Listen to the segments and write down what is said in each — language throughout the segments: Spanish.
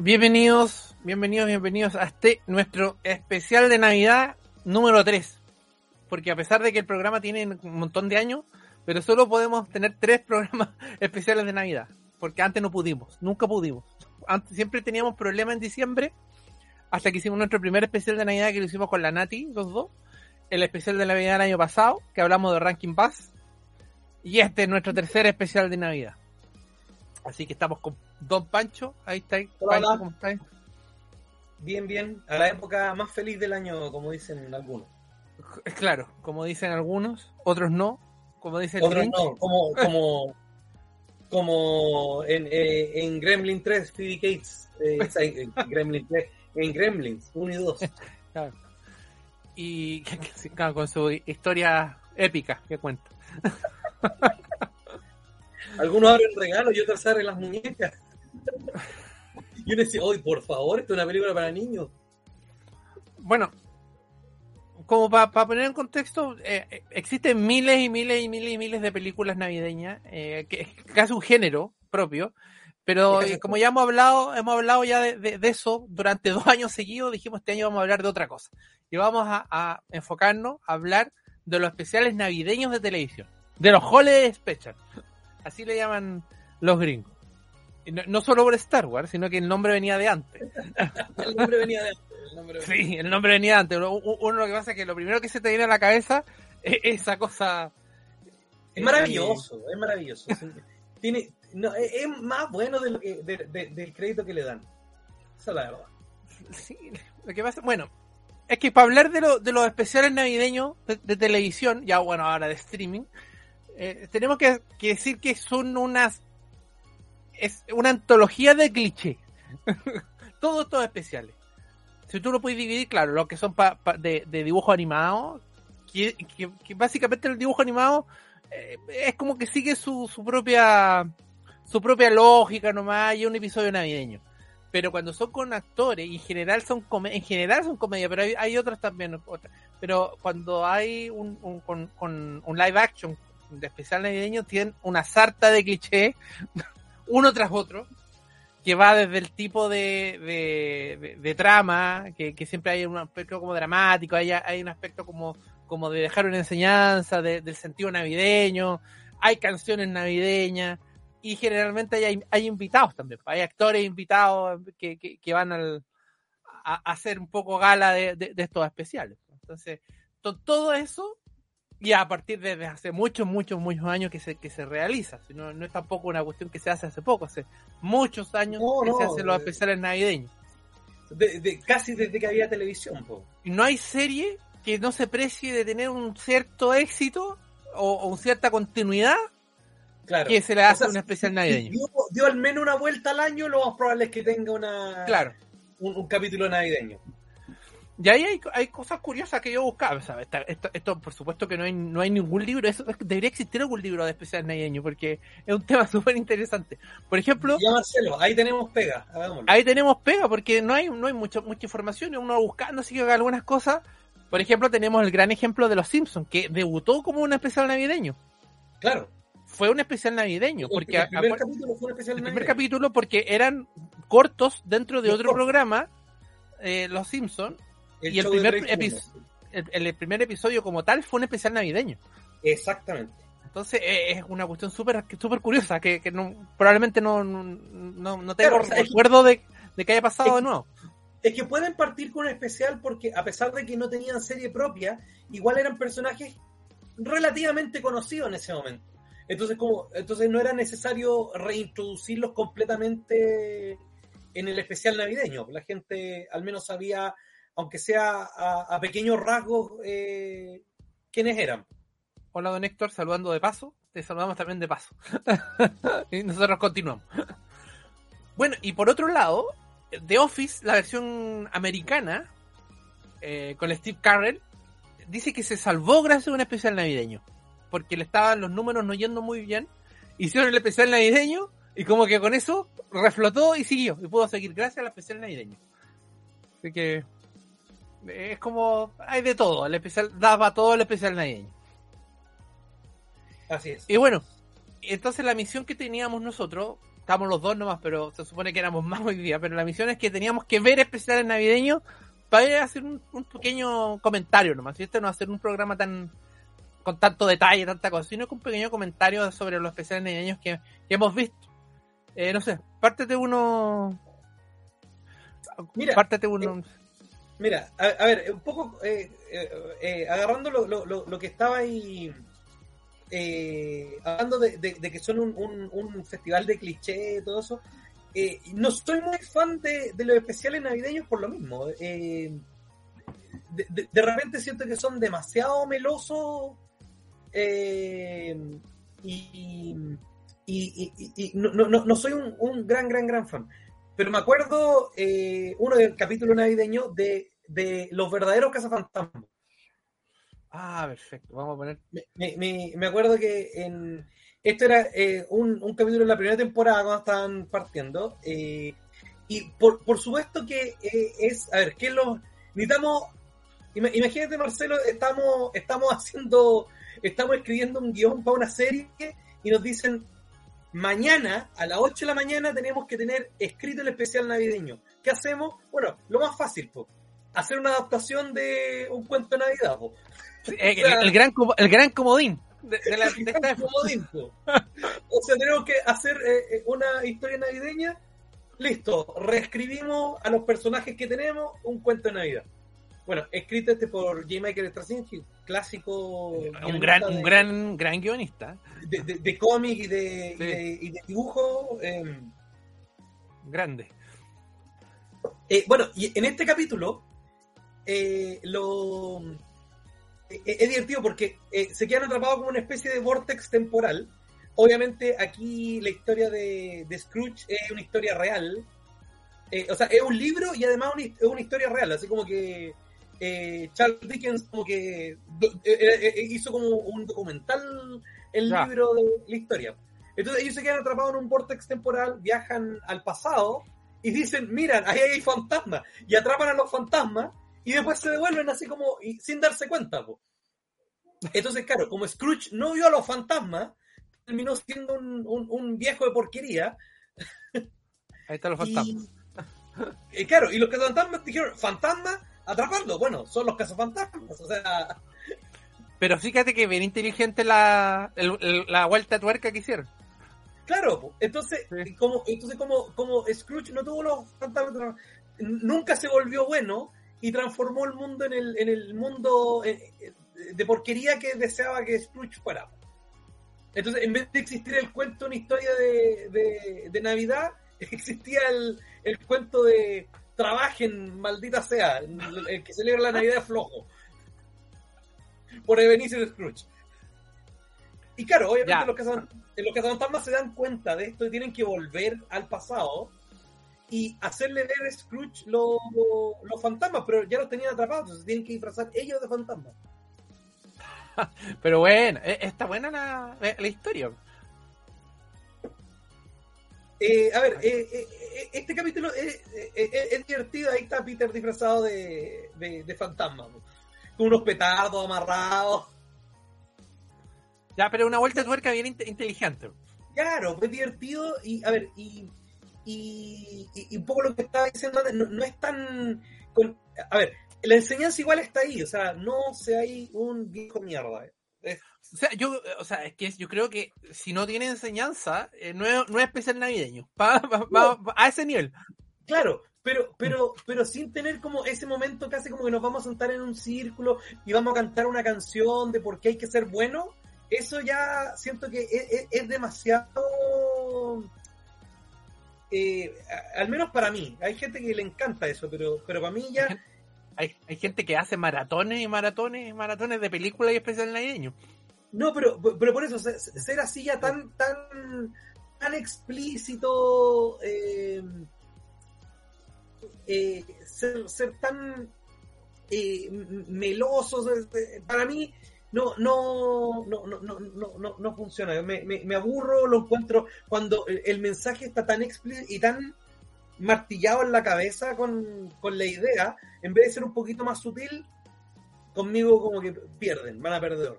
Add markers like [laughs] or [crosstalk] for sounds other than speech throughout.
Bienvenidos, bienvenidos, bienvenidos a este nuestro especial de Navidad número 3. Porque a pesar de que el programa tiene un montón de años, pero solo podemos tener tres [laughs] programas especiales de Navidad. Porque antes no pudimos, nunca pudimos. Antes, siempre teníamos problemas en diciembre, hasta que hicimos nuestro primer especial de Navidad que lo hicimos con la Nati, los dos. El especial de Navidad del año pasado, que hablamos de Ranking Pass. Y este es nuestro tercer especial de Navidad. Así que estamos con Don Pancho. Ahí está. Hola, Pancho. ¿cómo estáis? Bien, bien. A la época más feliz del año, como dicen algunos. Claro, como dicen algunos, otros no. Como dice el Otros Grinch. no, como, como, como en, eh, en Gremlin 3, Phoebe Cates. eh, en Gremlin 3, en Gremlins 1 y 2. [laughs] Claro. Y [laughs] claro, con su historia épica que cuenta. [laughs] Algunos abren regalos y otros abren las muñecas. [laughs] Y uno dice, hoy por favor, esto es una película para niños. Bueno, como para poner en contexto, eh, eh, existen miles y miles y miles y miles de películas navideñas, eh, que es casi un género propio, pero eh, como ya hemos hablado, hemos hablado ya de, de- de eso durante dos [laughs] años seguidos, dijimos este año vamos a hablar de otra cosa. Y vamos a, a enfocarnos a hablar de los especiales navideños de televisión, de los Holiday Special. Así le llaman los gringos. No, no solo por Star Wars, sino que el nombre venía de antes. [laughs] El nombre venía de antes. el nombre venía- Sí, el nombre venía antes. Uno, uno lo que pasa es que lo primero que se te viene a la cabeza es esa cosa. Es maravilloso, es maravilloso. [laughs] Tiene, no, es, más bueno de de- de- del crédito que le dan. Esa es la verdad. Sí, lo que pasa, bueno, es que para hablar de, lo- de los especiales navideños de, de televisión, ya bueno, ahora de streaming, eh, tenemos que, decir que son unas. Es una antología de clichés. [laughs] Todos estos especiales. Si tú lo puedes dividir, claro, los que son pa- de, dibujo animado, que, básicamente el dibujo animado eh, es como que sigue su, propia su propia lógica nomás y un episodio navideño pero cuando son con actores y en general son en general son comedias pero hay, hay otras también pero cuando hay un, con un live action de especial navideño tienen una sarta de clichés [laughs] uno tras otro que va desde el tipo de, de, de- trama que, que siempre hay un aspecto como dramático hay, hay un aspecto como como de dejar una enseñanza de- del sentido navideño hay canciones navideñas y generalmente hay, hay invitados también, hay actores invitados que, que, van a, a hacer un poco gala de, estos especiales. Entonces, to- todo eso, y a partir de, de hace muchos, muchos, muchos años que se, que se realiza, no, no es tampoco una cuestión que se hace hace poco, hace muchos años No, que se hacen los eh. especiales navideños. De- de- casi desde que había televisión, po. No hay serie que no se precie de tener un cierto éxito o, o cierta continuidad Claro. que se le hace O sea, un especial navideño. Dio, dio al menos una vuelta al año, lo más probable es que tenga una Claro. un, un capítulo navideño. Y ahí hay, hay cosas curiosas que yo buscaba. ¿sabes? Esto, esto, por supuesto que no hay, no hay ningún libro. Eso, debería existir algún libro de especial navideño porque es un [laughs] tema súper interesante. Por ejemplo, Ya Marcelo, ahí tenemos pega, hagámoslo. ahí tenemos pega porque no hay, no hay mucha, mucha información. Uno va buscando así que algunas cosas. Por ejemplo, tenemos el gran ejemplo de Los Simpsons, que debutó como un especial navideño. Claro. Fue un especial navideño. Porque el primer capítulo fue un especial el primer navideño. capítulo porque eran cortos dentro de Los otro cortos. programa, eh, Los Simpsons, El y el primer 31. episodio- el, el primer episodio como tal fue un especial navideño. Exactamente. Entonces eh, es una cuestión súper súper curiosa que, que no, probablemente no, no, no, tengo Claro, o sea, es que- recuerdo de, de que haya pasado es de nuevo. Es que pueden partir con un especial porque a pesar de que no tenían serie propia, igual eran personajes relativamente conocidos en ese momento. Entonces, como, entonces no era necesario reintroducirlos completamente en el especial navideño. La gente al menos sabía, aunque sea a, pequeños rasgos, eh, quiénes eran. Hola, don Héctor, saludando de paso. Te saludamos también de paso. [laughs] y nosotros continuamos. bueno, y por otro lado, The Office, la versión americana, eh, con Steve Carell, dice que se salvó gracias a un especial navideño. Porque le estaban los números no yendo muy bien. Hicieron el especial navideño y como que con eso reflotó y siguió. Y pudo seguir gracias al especial navideño. Así que es como hay de todo. El especial daba todo el especial navideño. Así es. Y bueno, entonces la misión que teníamos nosotros Estamos los dos nomás, pero se supone que éramos [laughs] más hoy día. Pero la misión es que teníamos que ver especiales navideños para hacer un, pequeño comentario nomás. Y este no va a ser un programa tan con tanto detalle, tanta cosa, sino con un pequeño comentario sobre los especiales navideños que, hemos visto. Eh, no sé, pártete uno. Mira, pártete uno. Eh, mira, a, ver, un poco eh, agarrando lo, lo, lo, que estaba ahí eh, hablando de, que son un, festival de cliché y todo eso, eh, no soy muy fan de, los especiales navideños por lo mismo. Eh, de, repente siento que son demasiado melosos y, no, soy un, gran, gran, gran fan. Pero me acuerdo uno del capítulo navideño de, de Los verdaderos cazafantasmas. Ah, perfecto. Vamos a poner. Me, acuerdo que en esto era eh, un, capítulo de la primera temporada cuando estaban partiendo. Eh, y por, por, supuesto que eh, es. A ver, ¿qué es lo. Necesitamos. Imagínate, Marcelo, estamos, estamos haciendo. Estamos escribiendo un guion para una serie y nos dicen. Mañana, a las 8 de la mañana, tenemos que tener escrito el especial navideño. ¿Qué hacemos? Bueno, lo más fácil, hacer una adaptación de un cuento de Navidad. el, gran, el gran comodín. De, la, comodín, [laughs] O sea, tenemos que hacer eh, eh, una historia navideña. Listo, reescribimos a los personajes que tenemos un cuento de Navidad. Bueno, escrito este por J. Michael Straczynski, clásico. Un gran, un gran, gran guionista. De, cómic y de, y de, dibujo. Em, Grande. Eh, bueno, y en este capítulo, lo, eh, es divertido porque eh, se quedan atrapados como una especie de vortex temporal. Obviamente aquí la historia de, Scrooge es una historia real. Eh, o sea, es un libro y además es una historia real. Así como que Charles Dickens como que hizo como un documental el libro de la historia. Entonces ellos se quedan atrapados en un vortex temporal, viajan al pasado y dicen, miran, ahí hay fantasmas. Y atrapan a los fantasmas y después se devuelven así como sin darse cuenta. Entonces, claro, como Scrooge no vio a los fantasmas, terminó siendo un, viejo de porquería. Ahí están los [laughs] fantasmas. Y, claro, y los cazafantasmas dijeron, fantasmas, atraparlo. Bueno, son los cazafantasmas, o sea... Pero fíjate que bien inteligente la, la vuelta a tuerca que hicieron. Claro, entonces, como, entonces como, como Scrooge no tuvo los fantasmas, nunca se volvió bueno, y transformó el mundo en el, en el mundo eh, eh, de porquería que deseaba que Scrooge fuera. Entonces, en vez de existir el cuento, una historia de, de, Navidad, [laughs] existía el, el, cuento de trabajen, maldita sea, el, que celebra la Navidad es flojo. Por Ebenezer Scrooge. Y claro, obviamente los que, los que se dan cuenta de esto y tienen que volver al pasado y hacerle ver a Scrooge los fantasmas, pero ya los tenían atrapados, entonces tienen que disfrazar ellos de fantasmas. [laughs] pero bueno, e, está buena la, la historia. Eh, a ver, eh, eh, este capítulo es, divertido. Ahí está Peter disfrazado de, de, fantasma, con unos petardos amarrados. Ya, pero una vuelta de tuerca bien inteligente. Claro, es divertido y, a ver, y y, un poco lo que estaba diciendo no, es tan... a ver, la enseñanza igual está ahí, o sea, no se hay un viejo mierda. Eh. O sea, yo, o sea, es que yo creo que si no tiene enseñanza, eh, no, es, no, es, especial navideño, a ese nivel. Claro, pero, pero, pero sin tener como ese momento casi como que nos vamos a sentar en un círculo y vamos a cantar una canción de por qué hay que ser bueno, eso ya siento que es demasiado eh, al menos para mí, hay gente que le encanta eso, pero, pero para mí ya... Hay, hay gente que hace maratones y maratones y maratones de películas y especial navideño. No, pero, pero por eso, ser así ya tan, tan, tan explícito, eh, eh, ser, ser, tan meloso, para mí no, no, no, no, no, no, no funciona. Me, me, aburro, lo encuentro cuando el, mensaje está tan explícito y tan martillado en la cabeza con, la idea, en vez de ser un poquito más sutil, conmigo como que pierden, van a perder.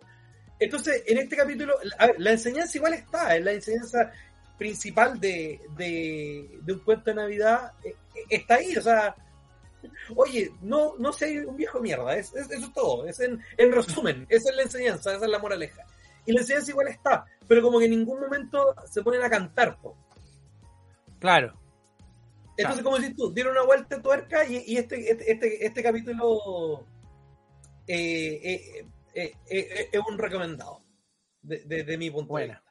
Entonces, en este capítulo, la enseñanza igual está, la enseñanza principal de, de, un cuento de Navidad eh, eh, está ahí. O sea, oye, no, no sé un viejo mierda, es, eso es todo. Es en, en resumen, esa es la enseñanza, esa es la moraleja. Y la enseñanza igual está, pero como que en ningún momento se ponen a cantar. Claro. Entonces, como decís tú, dieron una vuelta de tuerca y, este, este, este, este capítulo eh, es un recomendado de, mi punto de vista.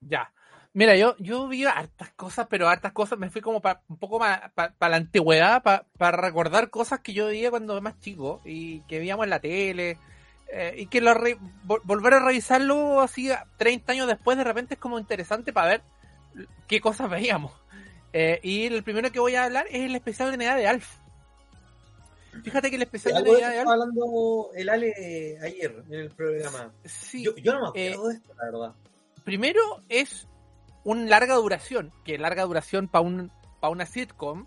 Ya. Mira, yo, yo vi hartas cosas, pero hartas cosas me fui como un poco para la antigüedad, para recordar cosas que yo veía cuando era más chico y que veíamos en la tele. Eh, y que lo volver a revisarlo así 30 años después de repente es como interesante para ver qué cosas veíamos. Eh, y el primero que voy a hablar es el especial de Navidad de Alf. Fíjate que el especial de Navidad Alf. hablando el Ale ayer en el programa. Sí, yo, no me acuerdo eh, de esto, la verdad. Primero es una larga duración, que larga duración para un, para una sitcom,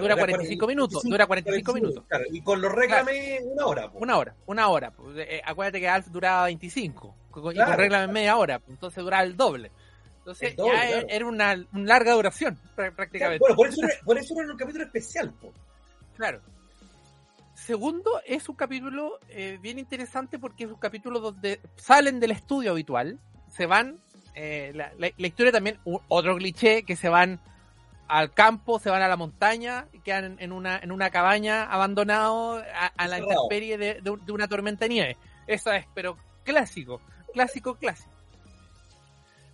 dura 45 minutos, dura 45 minutos. y con los reclame una hora. Una hora, una hora. Eh, acuérdate que Alf duraba 25, y con reclame media hora, entonces duraba el doble. Entonces ya era una, larga duración prácticamente. bueno, por eso, era, por eso era un capítulo especial. Claro. Segundo, es un capítulo eh, bien interesante porque es un capítulo donde salen del estudio habitual, se van eh, la, historia también, otro cliché, que se van al campo, se van a la montaña, quedan en una, en una cabaña abandonado a, la intemperie de, una tormenta de nieve. Eso es, pero clásico, clásico, clásico.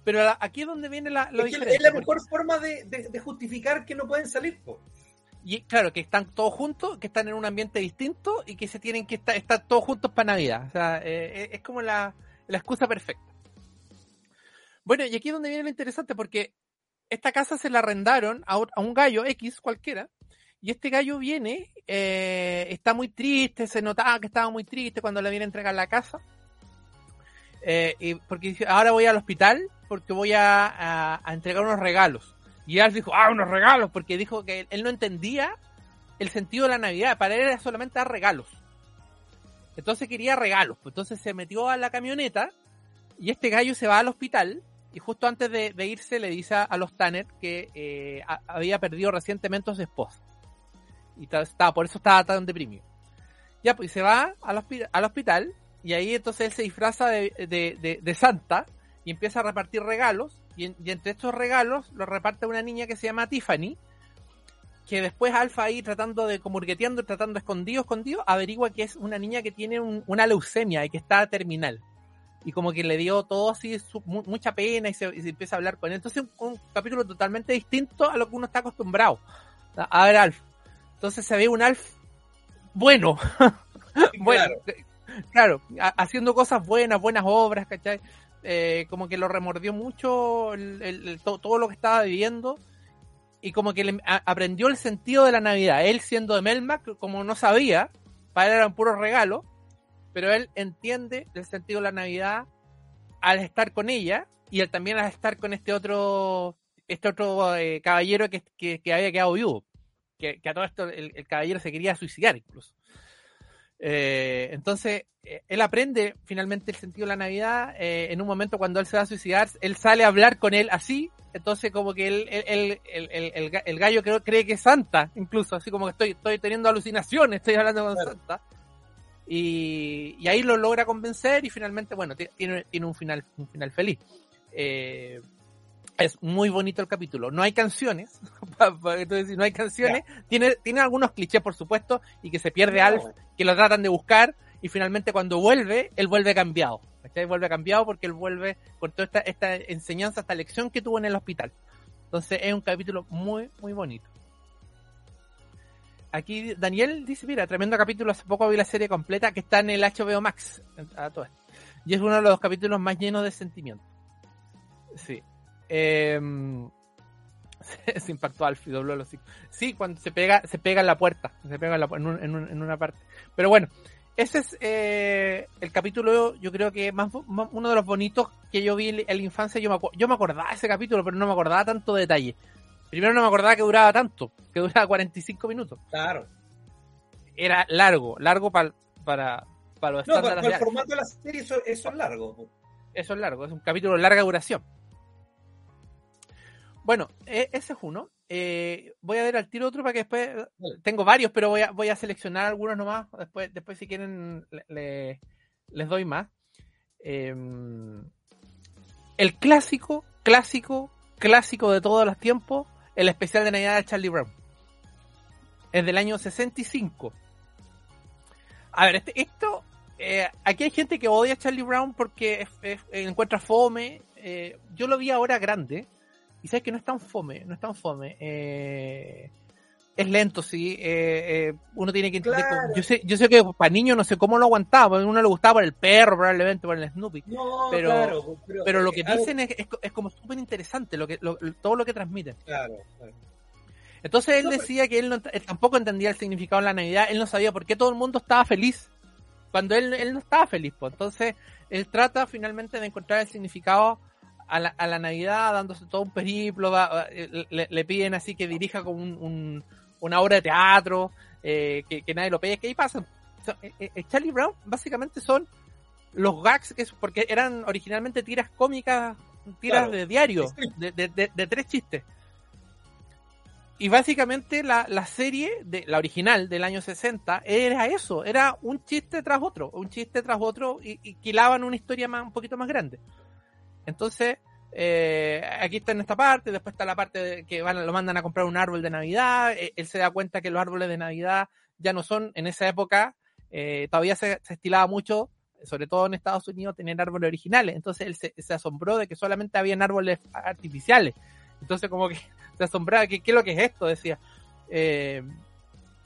Pero aquí es donde viene la lo es, la mejor forma de, justificar que no pueden salir. Y claro, que están todos juntos, que están en un ambiente distinto y que se tienen que estar, estar todos juntos para Navidad. O sea, eh, es como la, excusa perfecta. Bueno, y aquí es donde viene lo interesante, porque esta casa se la arrendaron a, un gallo X cualquiera, y este gallo viene, eh, está muy triste, se notaba que estaba muy triste cuando le viene a entregar la casa. Eh, y porque dice, ahora voy al hospital porque voy a, entregar unos regalos. Y él dijo, ah, unos regalos, porque dijo que él, no entendía el sentido de la Navidad, para él era solamente dar regalos. Entonces quería regalos, pues entonces se metió a la camioneta y este gallo se va al hospital y justo antes de, irse le dice a, los Tanner que eh, había perdido recientemente a su esposa. Y estaba, por eso estaba tan deprimido. Ya, pues se va al, al hospital y ahí entonces él se disfraza de, Santa y empieza a repartir regalos. Y, entre estos regalos los reparte una niña que se llama Tiffany, que después Alfa ahí tratando de, como tratando escondido, escondido, averigua que es una niña que tiene una leucemia y que está terminal y como que le dio todo así mucha pena y se, empieza a hablar con él. Entonces un, un, capítulo totalmente distinto a lo que uno está acostumbrado a ver Alf. Entonces se ve un Alf bueno, [laughs] bueno, claro, haciendo cosas buenas, buenas obras, ¿cachai? Eh, como que lo remordió mucho el, todo, lo que estaba viviendo y como que le, aprendió el sentido de la Navidad. Él siendo de Melmac, como no sabía, para él eran puros regalos, pero él entiende el sentido de la Navidad al estar con ella y él también al estar con este otro este otro eh, caballero que, que, había quedado vivo. Que, a todo esto el, caballero se quería suicidar incluso. Eh, entonces, eh, él aprende finalmente el sentido de la Navidad. en un momento cuando él se va a suicidar, él sale a hablar con él así. Entonces, como que él, el, el, gallo cree, cree, que es Santa, incluso, así como que estoy, estoy teniendo alucinaciones, estoy hablando con Santa. Y, ahí lo logra convencer y finalmente, bueno, tiene, tiene un final, un final feliz. Eh, es muy bonito el capítulo. No hay canciones, [laughs] entonces no hay canciones. Tiene, tiene algunos clichés, por supuesto, y que se pierde Alf, que lo tratan de buscar, y finalmente cuando vuelve, él vuelve cambiado. ¿cachai? Vuelve cambiado porque él vuelve con toda esta, esta enseñanza, esta lección que tuvo en el hospital. Entonces es un capítulo muy, muy bonito. Aquí Daniel dice, mira, tremendo capítulo, hace poco vi la serie completa que está en el HBO Max. Y es uno de los capítulos más llenos de sentimientos. Sí. Em, [laughs] se impactó Alfie, dobló los Sí, cuando se pega, se pega en la puerta, se pega en, una parte. Pero bueno, ese es eh, el capítulo, yo creo que más, uno de los bonitos que yo vi en la infancia. Yo me, yo me acordaba de ese capítulo, pero no me acordaba tanto detalle. Primero no me acordaba que duraba tanto, que duraba 45 minutos. Claro. Era largo, largo para para, para los no, para, el formato de la serie eso, es largo. Eso es largo, es un capítulo de larga duración. Bueno, e, ese es uno. Eh, voy a ver al tiro otro para que después. Tengo varios, pero voy a, voy a seleccionar algunos nomás. Después, después si quieren, le, les doy más. Em, el clásico, clásico, clásico de todos los tiempos, el especial de Navidad de Charlie Brown. Es del año 65. A ver, este, esto. Eh, aquí hay gente que odia a Charlie Brown porque encuentra fome. Eh, yo lo vi ahora grande y sabes que no es tan fome, no es tan fome. Eh, es lento, sí. Eh, eh, uno tiene que entender. Yo sé, yo sé que para niños no sé cómo lo aguantaba, a uno le gustaba por el perro, probablemente por el Snoopy. pero, pero, lo que dicen es, es, como súper interesante lo que, todo lo que transmiten. Claro, claro. Entonces él decía que él, tampoco entendía el significado de la Navidad, él no sabía por qué todo el mundo estaba feliz cuando él, él no estaba feliz. Pues. Entonces él trata finalmente de encontrar el significado a la, a la Navidad dándose todo un periplo, le, piden así que dirija como un, una obra de teatro, eh, que, nadie lo pesque, y pasa. Eh, eh, Charlie Brown básicamente son los gags, que porque eran originalmente tiras cómicas, tiras de diario, de, de, tres chistes. Y básicamente la, la, serie, de la original del año 60, era eso, era un chiste tras otro, un chiste tras otro, y, y quilaban una historia más, un poquito más grande. Entonces, eh, aquí está en esta parte, después está la parte de que van, lo mandan a comprar un árbol de Navidad, eh, él se da cuenta que los árboles de Navidad ya no son, en esa época, eh, todavía se, estilaba mucho, sobre todo en Estados Unidos, tener árboles originales, entonces él se, asombró de que solamente habían árboles artificiales, entonces como que [laughs] se asombraba, que ¿qué es lo que es esto? Decía.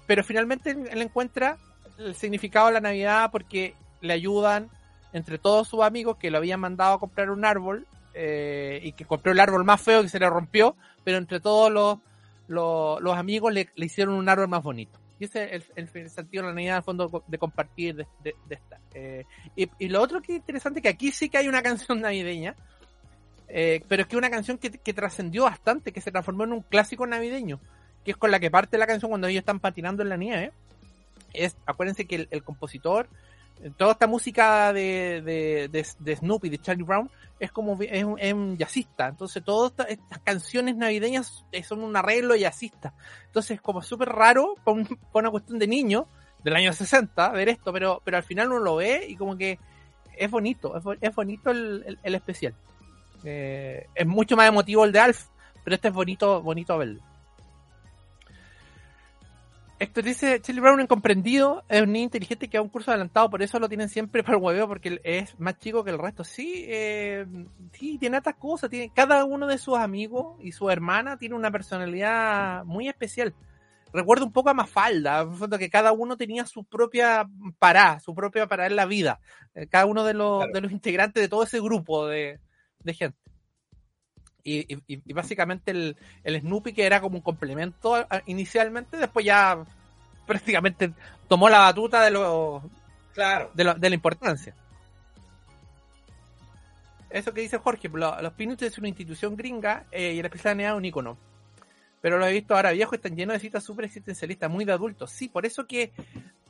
pero finalmente él encuentra el significado de la Navidad porque le ayudan entre todos sus amigos que lo habían mandado a comprar un árbol eh, y que compró el árbol más feo que se le rompió, pero entre todos los, los, amigos le, hicieron un árbol más bonito. Y ese es el, sentido de la Navidad, al fondo, de compartir de, esta. Eh, y, lo otro que es interesante, que aquí sí que hay una [laughs] canción navideña, eh, pero es que una canción que, trascendió bastante, que se transformó en un clásico navideño, que es con la que parte la canción cuando ellos están patinando en la nieve. Es, acuérdense que el compositor toda esta música de, de, de, Snoopy, de Charlie Brown, es como es un, jazzista. Entonces, todas estas, canciones navideñas son un arreglo jazzista. Entonces, es como súper raro para, una cuestión de niño del año 60 ver esto, pero, pero al final uno lo ve y como que es bonito, es, bonito el, el, especial. Eh, es mucho más emotivo el de Alf, pero este es bonito, bonito verlo. Héctor dice, Charlie Brown incomprendido, es un niño inteligente que va a un curso adelantado, por eso lo tienen siempre para el hueveo, porque es más chico que el resto. Sí, eh, sí, tiene otras cosas, tiene, cada uno de sus amigos y su hermana tiene una personalidad muy especial. Recuerdo un poco a Mafalda, que cada uno tenía su propia pará, su propia pará en la vida. Eh, cada uno de los, de los integrantes de todo ese grupo de, de gente. Y, básicamente el, el, Snoopy que era como un complemento inicialmente, después ya prácticamente tomó la batuta de lo claro de, lo, de la importancia. Eso que dice Jorge, los Peanuts es una institución gringa eh, y la especialidad es un icono. Pero lo he visto ahora viejo, están llenos de citas súper existencialistas, muy de adultos. Sí, por eso que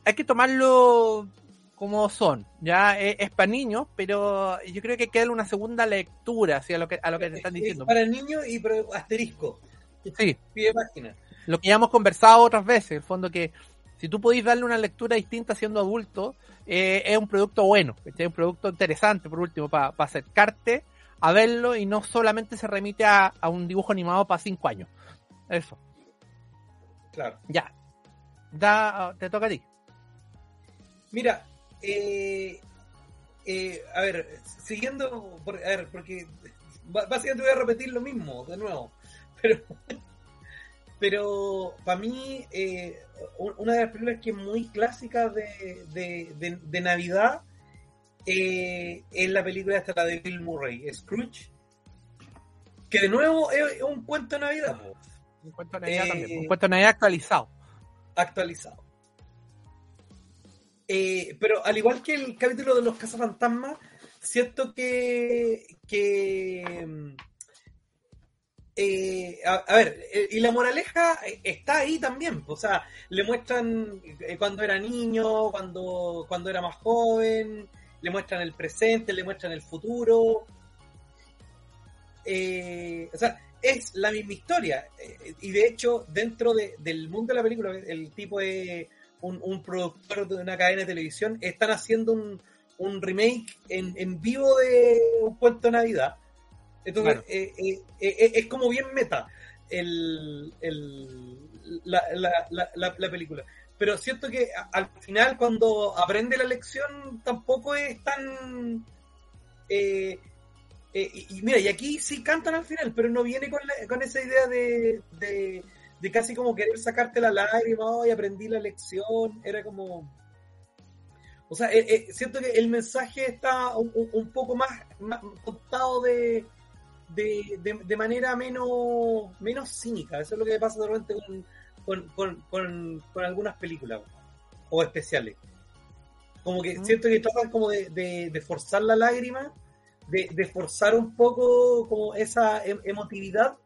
hay que tomarlo como son. Ya es, para niños, pero yo creo que queda una segunda lectura hacia lo que, a lo que te están diciendo. para niños y asterisco. Sí. Pide página. Lo que ya hemos conversado otras veces, en el fondo que si tú podéis darle una lectura distinta siendo adulto, eh, es un producto bueno, es un producto interesante, por último, para acercarte a verlo y no solamente se remite a, a un dibujo animado para cinco años. Eso. Claro. Ya. Da, te toca a ti. Mira, eh, eh, a ver, siguiendo, a ver, porque básicamente voy a repetir lo mismo de nuevo, [laughs] pero, pero para mí eh, una de las películas que es muy clásica de, de, Navidad es la película esta, la de Bill Murray, Scrooge, que de nuevo es, un cuento de Navidad. Un cuento de Navidad también, un cuento de Navidad actualizado. Actualizado. Eh, pero al igual que el capítulo de los cazafantasmas, siento que. que eh, a, ver, eh, y la moraleja está ahí también. O sea, le muestran cuando era niño, cuando, cuando era más joven, le muestran el presente, le muestran el futuro. o sea, es la misma historia. Eh, y de hecho, dentro de, del mundo de la película, el tipo es un, un, productor de una cadena de televisión, están haciendo un, un remake en, en, vivo de un cuento de Navidad. Entonces, claro. eh, eh, eh es como bien meta el, el, la, la, la, la, película. Pero siento que al final, cuando aprende la lección, tampoco es tan. Y, mira, y aquí sí cantan al final, pero no viene con, la, con esa idea de, de, de, casi como querer sacarte la lágrima, y aprendí la lección, era como... O sea, eh, eh, siento que el mensaje está un, un poco más, más contado de, de, de, manera menos, menos cínica, eso es lo que pasa de repente con, con, con, con, algunas películas o especiales. Como que mm. siento que tratan como de, de forzar la lágrima de, forzar un poco como esa em emotividad.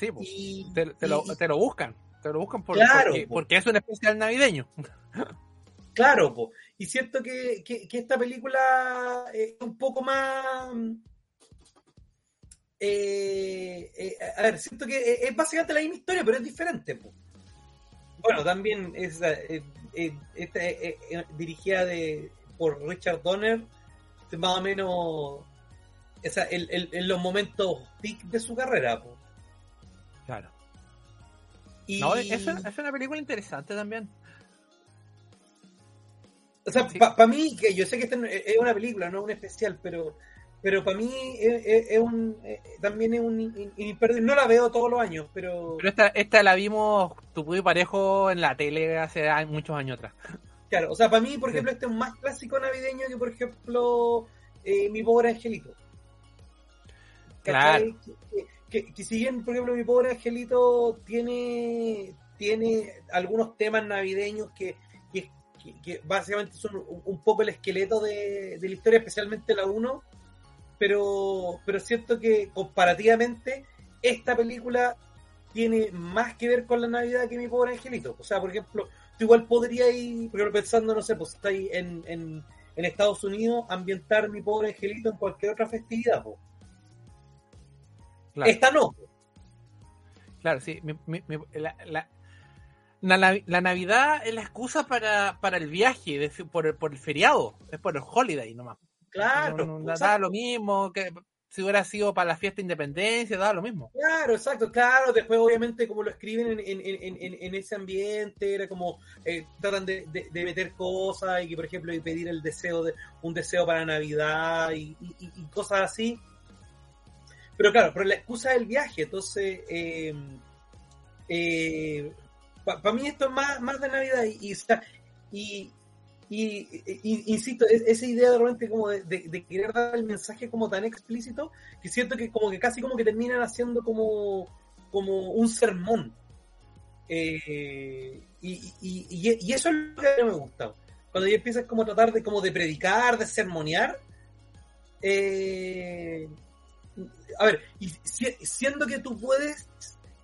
Sí, pues, y, te, te, y, lo, te, lo, buscan, te lo buscan por, claro, porque, porque, es un especial navideño. [laughs] Claro, po. y siento que, que, que, esta película es un poco más... Eh, eh, a ver, siento que es básicamente la misma historia, pero es diferente. Po. Bueno, también es eh, dirigida de, por Richard Donner, más o menos el, el, en los momentos peak de su carrera. Po. Claro. Y... No, es, una, es una película interesante también. O sea, sí. para pa mí, que yo sé que esta es una película, no un especial, pero pero para mí es, es, es un es, también es un imperdible. No la veo todos los años, pero. Pero esta, esta la vimos tu y parejo en la tele hace muchos años atrás. Claro, o sea, para mí, por ejemplo, este es más clásico navideño que, por ejemplo, eh, Mi Pobre Angelito. Claro. Que, que, que, si bien, por ejemplo, Mi Pobre Angelito tiene, tiene algunos temas navideños que, que básicamente son un, poco el esqueleto de, de la historia, especialmente la 1, pero, pero siento que comparativamente esta película tiene más que ver con la Navidad que Mi Pobre Angelito. O sea, por ejemplo, igual podría ir, porque pensando, no sé, pues está ahí en, en, en, Estados Unidos, ambientar mi pobre angelito en cualquier otra festividad. Claro. Esta no. Claro, sí. Mi, mi, mi, la, la, la, la, Navidad es la excusa para, para el viaje, de, por, el, por el feriado, es por el holiday nomás. Claro. No, no, da lo mismo, que si hubiera sido para la fiesta de independencia, da lo mismo. Claro, exacto, claro, después obviamente como lo escriben en, en, en, en ese ambiente, era como eh, tratan de, de, de, meter cosas y que por ejemplo y pedir el deseo de un deseo para Navidad y, y, y cosas así. Pero claro, pero la excusa del viaje, entonces eh, eh, para pa mí esto es más, más de Navidad y, y, y, insisto, esa idea de repente como de, querer dar el mensaje como tan explícito, que siento que como que casi como que terminan haciendo como, como un sermón. Eh, y, eso es lo que me gusta. Cuando ya empiezas como a tratar de como de predicar, de sermonear. Eh, a ver, y siendo que tú puedes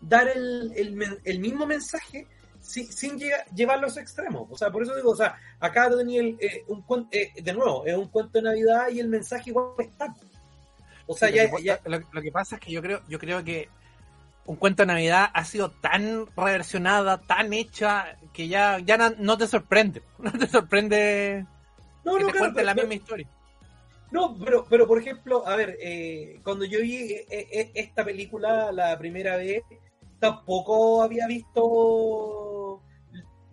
dar el, el, el mismo mensaje sin, sin llegar, llevar los extremos. O sea, por eso digo, o sea, acá Daniel, eh, un, eh, de nuevo, es un cuento de Navidad y el mensaje igual está. O sea, sí, ya, lo, que, ya... Lo, lo, que pasa es que yo creo, yo creo que un cuento de Navidad ha sido tan reversionada, tan hecha, que ya, ya no, no te sorprende. [laughs] No te sorprende no, que no, te claro, cuente pero, la misma historia. No, pero, pero por ejemplo, a ver, eh, cuando yo vi eh, eh, esta película la primera vez, tampoco había visto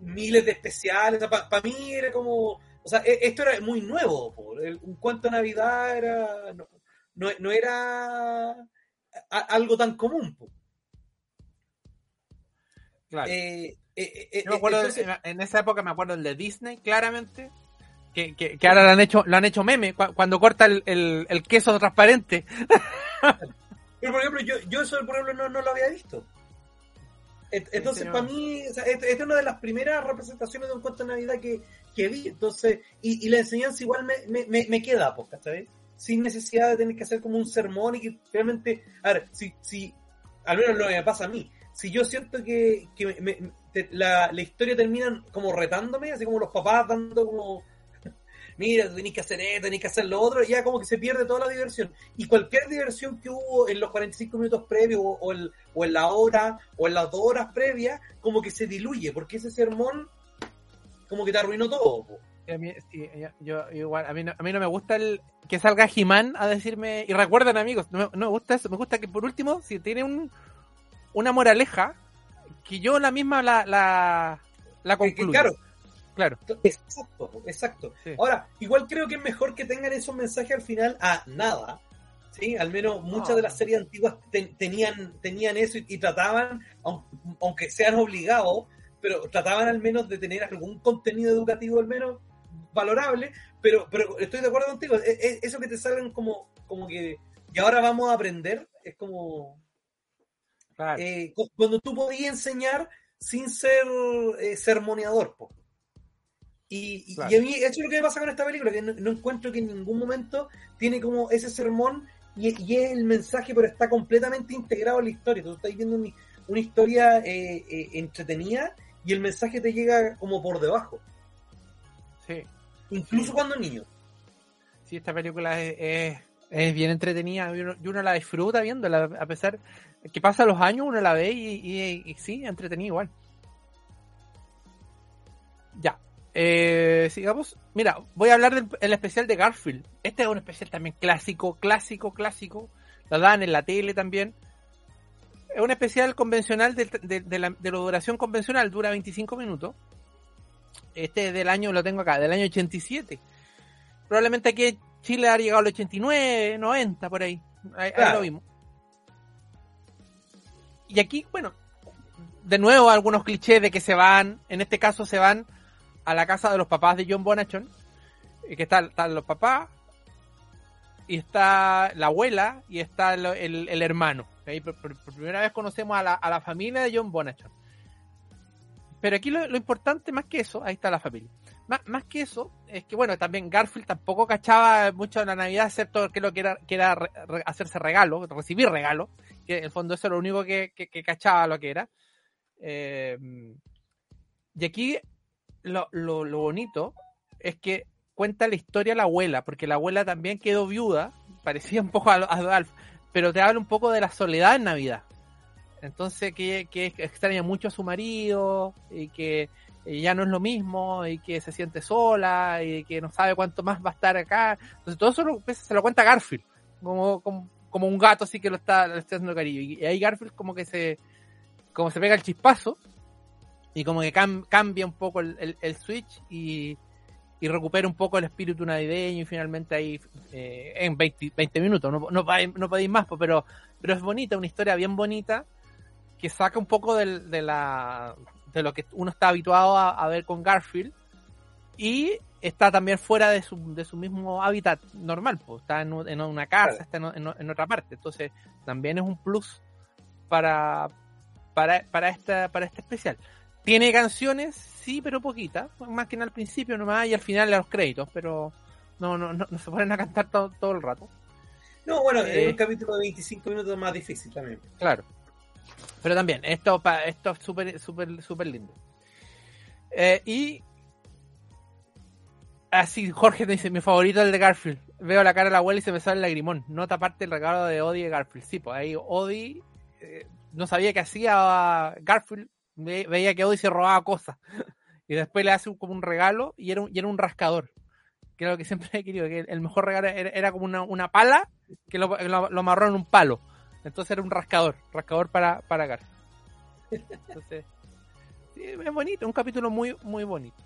miles de especiales. O sea, Para pa mí era como. O sea, e, esto era muy nuevo. Po. Un cuento de Navidad era. No, no, no era a, algo tan común. Claro. Eh, eh, eh, me acuerdo entonces... de, en esa época me acuerdo el de Disney, claramente. Que, que, que ahora lo han hecho, lo han hecho meme cuando corta el, el, el queso transparente. [laughs] Pero por ejemplo, yo, yo eso por ejemplo no, no lo había visto. Entonces, sí, para mí, o sea, esta es una de las primeras representaciones de un cuento de Navidad que, que vi. Entonces, y, y, la enseñanza igual me, me, me queda, pues, ¿sabes? Sin necesidad de tener que hacer como un sermón y que realmente, a ver, si, si al menos lo que me pasa a mí, si yo siento que, que me, me, te, la, la, historia termina como retándome, así como los papás dando como mira, tenés que hacer esto, tenés que hacer lo otro, ya como que se pierde toda la diversión. Y cualquier diversión que hubo en los 45 minutos previos o, en, o en la hora o en las dos horas previas, como que se diluye, porque ese sermón como que te arruinó todo. A mí, yo, igual, a mí, no, a mí no me gusta el que salga Jimán a decirme, y recuerden amigos, no, me gusta eso, me gusta que por último, si tiene un, una moraleja, que yo la misma la, la, la concluyo. claro, claro. Exacto, exacto. Ahora, igual creo que es mejor que tengan esos mensajes al final a nada. ¿sí? Al menos muchas de las series antiguas tenían, tenían eso y, trataban, aunque sean obligados, pero trataban al menos de tener algún contenido educativo al menos valorable, pero, pero estoy de acuerdo contigo, e, e, eso que te salgan como, como que, y ahora vamos a aprender, es como... Eh, cuando tú podías enseñar sin ser eh, sermoneador. Y, a mí eso es lo que me pasa con esta película, que no, encuentro que en ningún momento tiene como ese sermón y, es el mensaje, pero está completamente integrado en la historia. Tú estás viendo una, historia eh, entretenida y el mensaje te llega como por debajo. Sí. Incluso cuando niño. Sí, esta película es, es, bien entretenida y uno, la disfruta viéndola, a pesar que pasan los años, uno la ve y, y, sí, entretenida igual. Ya. Eh, sigamos. Mira, voy a hablar del especial de Garfield. Este es un especial también clásico, clásico, clásico. Lo dan en la tele también. Es un especial convencional de, de, la, de la duración convencional, dura 25 minutos. Este del año, lo tengo acá, del año 87. Probablemente aquí en Chile ha llegado al 89, 90, por ahí. Ahí, lo vimos. Y aquí, bueno, de nuevo algunos clichés de que se van, en este caso se van a la casa de los papás de John Bonachon, que están, están los papás, y está la abuela, y está el, hermano. Por, primera vez conocemos a la, a la familia de John Bonachon. Pero aquí lo, importante, más que eso, ahí está la familia. Más, que eso, es que bueno, también Garfield tampoco cachaba mucho en la Navidad, excepto que lo que era, que era hacerse regalo, recibir regalo, que en el fondo eso es lo único que, cachaba lo que era. Eh, y aquí lo, bonito es que cuenta la historia la abuela, porque la abuela también quedó viuda, parecía un poco a, a pero te habla un poco de la soledad en Navidad. Entonces que, extraña mucho a su marido y que ya no es lo mismo y que se siente sola y que no sabe cuánto más va a estar acá. Entonces todo eso pues, se lo cuenta Garfield, como, como, un gato así que lo está, haciendo cariño. Y ahí Garfield como que se, como se pega el chispazo y como que cambia un poco el, switch y, recupera un poco el espíritu navideño y finalmente ahí eh, en 20, 20, minutos, no, no, no podéis más, pero, pero es bonita, una historia bien bonita que saca un poco de, la, de lo que uno está habituado a, ver con Garfield y está también fuera de su, de su mismo hábitat normal, pues está en, una casa, está en, otra parte, entonces también es un plus para, para, para, esta, para este especial. Tiene canciones, sí, pero poquitas, más que en al principio nomás y al final de los créditos, pero no, no, no, se ponen a cantar todo, todo el rato. No, bueno, en eh, un capítulo de 25 minutos es más difícil también. Claro. Pero también, esto, esto es súper, súper, súper lindo. Eh, y así, Jorge dice, mi favorito es el de Garfield. Veo la cara de la abuela y se me sale el lagrimón. Nota parte el regalo de Odie y Garfield. Sí, pues ahí Odie eh, no sabía qué hacía Garfield. Veía que Odie se robaba cosas. [laughs] y después le hace como un regalo y era un, era un rascador. Que es lo que [laughs] siempre he querido. Que el mejor regalo era, como una, pala que lo, lo amarró en un palo. Entonces era un rascador, rascador para, para Gar. Entonces, sí, es bonito, un capítulo muy, muy bonito.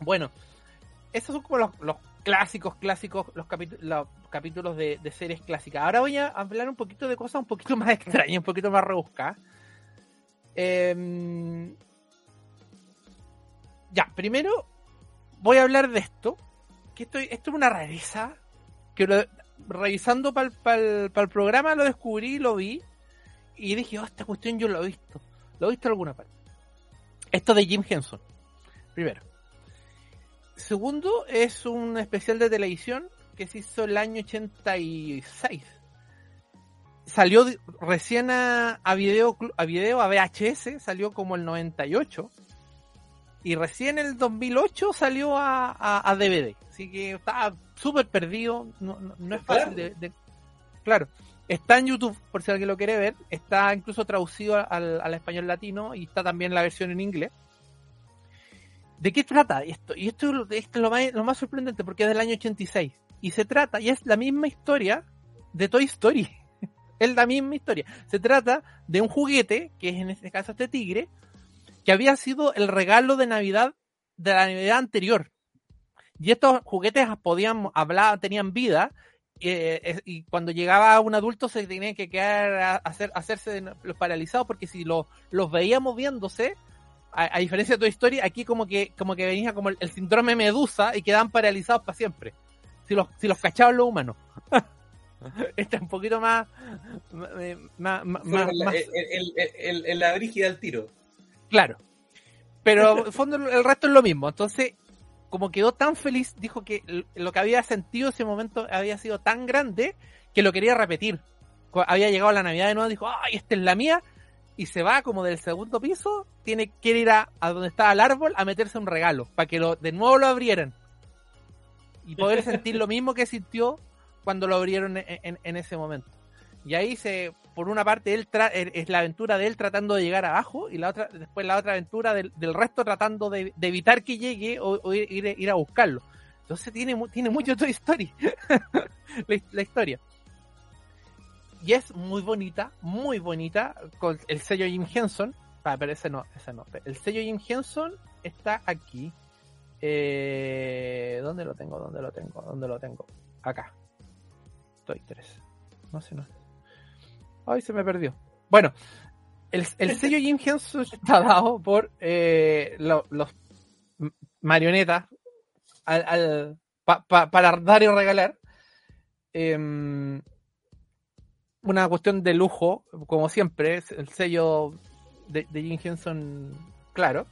Bueno, estos son como los, clásicos, clásicos, los, los capítulos de, series clásicas. Ahora voy a hablar un poquito de cosas un poquito [laughs] más extrañas, un poquito más rebuscadas. Em, ya, primero voy a hablar de esto. Que esto, esto es una rareza. Que lo, revisando para el programa lo descubrí, lo vi y dije, oh, esta cuestión yo lo he visto. Lo he visto en alguna parte. Esto de Jim Henson, primero. Segundo, es un especial de televisión que se hizo el año 86. Salió recién a, a video, a video, a VHS, salió como el 98. y recién el 2008 salió a, a, DVD. Así que estaba súper perdido. No, no, es fácil de, Claro. Está en YouTube, por si alguien lo quiere ver. Está incluso traducido al, al español latino y está también la versión en inglés. ¿De qué trata esto? Y esto, es lo más, lo más sorprendente porque es del año 86. Y se trata, y es la misma historia de Toy Story. Es la misma historia. Se trata de un juguete, que es en este caso este tigre, que había sido el regalo de Navidad de la Navidad anterior. Y estos juguetes podían hablar, tenían vida, eh, y cuando llegaba un adulto se tenía que quedar a hacer, hacerse los paralizados, porque si los veía moviéndose, a, diferencia de tu historia, aquí como que, como que venía como el, síndrome medusa y quedaban paralizados para siempre. Si los, si los cachaban los humanos. [laughs] este es un poquito más. más, más, el, la brígida del tiro. Claro. Pero en fondo el resto es lo mismo. Entonces, como quedó tan feliz, dijo que lo que había sentido ese momento había sido tan grande que lo quería repetir. Había llegado la Navidad de nuevo, dijo, ¡ay, esta es la mía! y se va como del segundo piso, tiene que ir a, donde estaba el árbol a meterse un regalo, para que lo, de nuevo lo abrieran. Y poder sentir lo mismo que sintió cuando lo abrieron en, ese momento. Y ahí se, por una parte, él es la aventura de él tratando de llegar abajo y la otra, después la otra aventura del, resto tratando de, evitar que llegue o, ir, ir, a buscarlo. Entonces tiene, tiene mucho Toy Story, [laughs] la historia y es muy bonita, muy bonita, con el sello Jim Henson. Ah, pero ese no, ese no. El sello Jim Henson está aquí. Eh, ¿Dónde lo tengo? ¿Dónde lo tengo? ¿Dónde lo tengo? Acá. Estoy tres. No sé, no. Ay, se me perdió. Bueno, el, [laughs] sello Jim Henson está dado por eh, los marionetas al, para dar y regalar. Eh, una cuestión de lujo, como siempre, el sello de, Jim Henson, claro.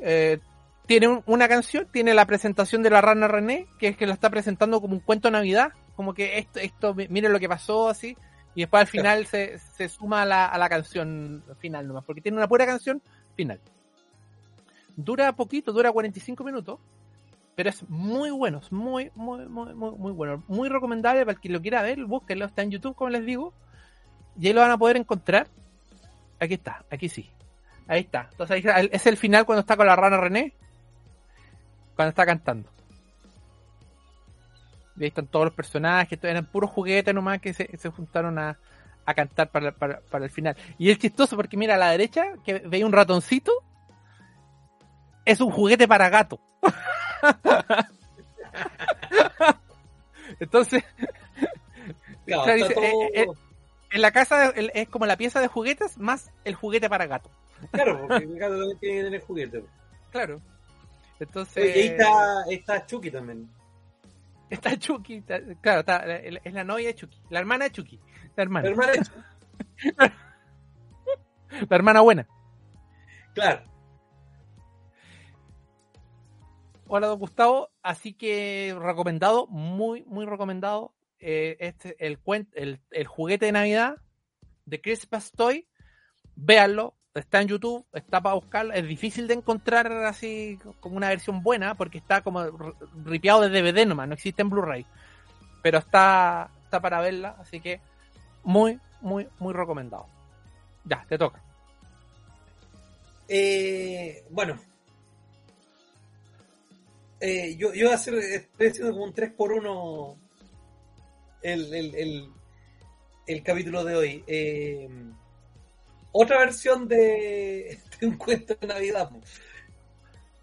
Eh, tiene una canción, tiene la presentación de la rana René, que es que la está presentando como un cuento de Navidad, como que esto, esto, miren lo que pasó, así, y después al final se, se, suma a la, a la canción final nomás, porque tiene una pura canción final. Dura poquito, dura 45 minutos, pero es muy bueno, es muy, muy, muy, muy, muy bueno. Muy recomendable para el que lo quiera ver, búsquenlo, está en YouTube, como les digo. Y ahí lo van a poder encontrar. Aquí está, aquí sí. Ahí está. Entonces ahí es el final cuando está con la rana René. Cuando está cantando. Y ahí están todos los personajes, eran puros juguetes nomás que se, juntaron a, cantar para, para, el final. Y es chistoso porque mira a la derecha, que veis un ratoncito, es un juguete para gato. [laughs] Entonces, eh, eh, en la casa es como la pieza de juguetes más el juguete para gato. Claro, porque el gato también tiene que tener juguete. Claro. Entonces. y ahí está, está Chucky también. Está Chucky, claro, está, es la novia de Chucky, la hermana de Chucky, la hermana. La hermana, de Chucky. [laughs] la hermana buena. Claro. Hola, don Gustavo. Así que recomendado, muy, muy recomendado. Eh, este, el, el, el juguete de Navidad de Christmas Toy. Véanlo, está en YouTube, está para buscarlo. Es difícil de encontrar así como una versión buena porque está como ripiado de DVD nomás, no existe en Blu-ray. Pero está, está para verla, así que muy, muy, muy recomendado. Ya, te toca. Eh, bueno, eh, yo, yo hacer, estoy haciendo como un 3x1 el, el, el, capítulo de hoy. Eh, otra versión [laughs] de, un cuento de Navidad.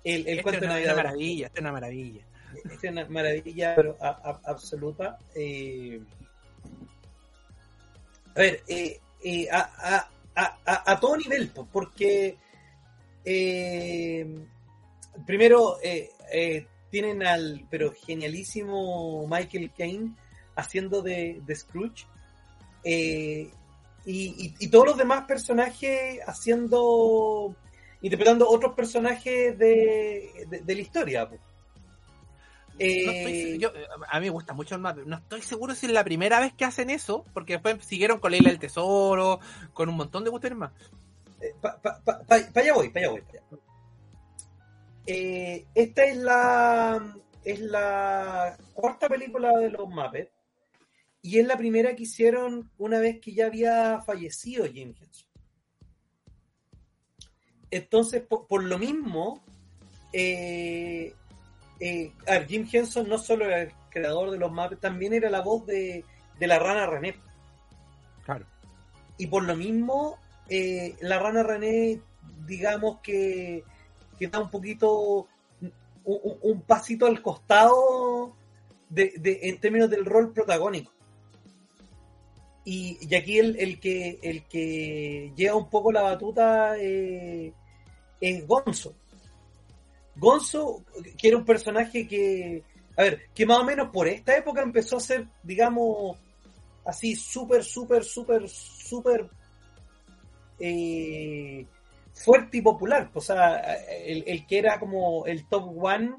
El, el cuento de Navidad. Es una maravilla, es una maravilla. Es una maravilla pero absoluta. Eh, a ver, a, a, a, todo nivel, porque primero eh, tienen al pero genialísimo Michael Caine haciendo de, Scrooge eh, y, todos los demás personajes haciendo interpretando otros personajes de, la historia eh, a mí me gusta mucho el mapa. No estoy seguro si es la primera vez que hacen eso, porque después siguieron con Leila el Tesoro, con un montón de cuestiones más. para allá voy, para allá voy. eh, esta es la, es la cuarta película de los Muppets y es la primera que hicieron una vez que ya había fallecido Jim Henson. Entonces, por, lo mismo, eh, eh, Jim Henson no solo era el creador de los Muppets, también era la voz de, la rana René. Claro. Y por lo mismo, eh, la rana René, digamos que, que da un poquito, un, pasito al costado de, en términos del rol protagónico. Y, aquí el, que, el que lleva un poco la batuta eh, es Gonzo. Gonzo, que era un personaje que, a ver, que más o menos por esta época empezó a ser, digamos, así súper, súper, súper, súper eh, fuerte y popular. O sea, el, que era como el top one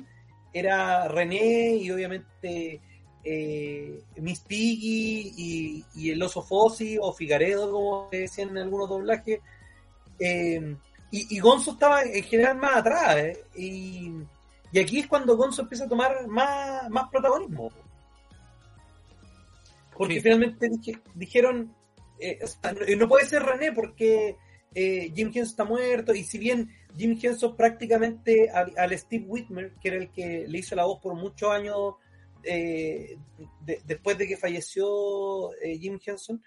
era René y obviamente eh, Miss Piggy y, el oso Fossi o Figaredo, como decían en algunos doblajes. Eh, y, Gonzo estaba en general más atrás. ¿eh? Y, aquí es cuando Gonzo empieza a tomar más, más protagonismo. Porque finalmente dijeron, eh, no puede ser René porque eh, Jim Henson está muerto. Y si bien Jim Henson prácticamente al, Steve Whitmer, que era el que le hizo la voz por muchos años después de que falleció Jim Henson,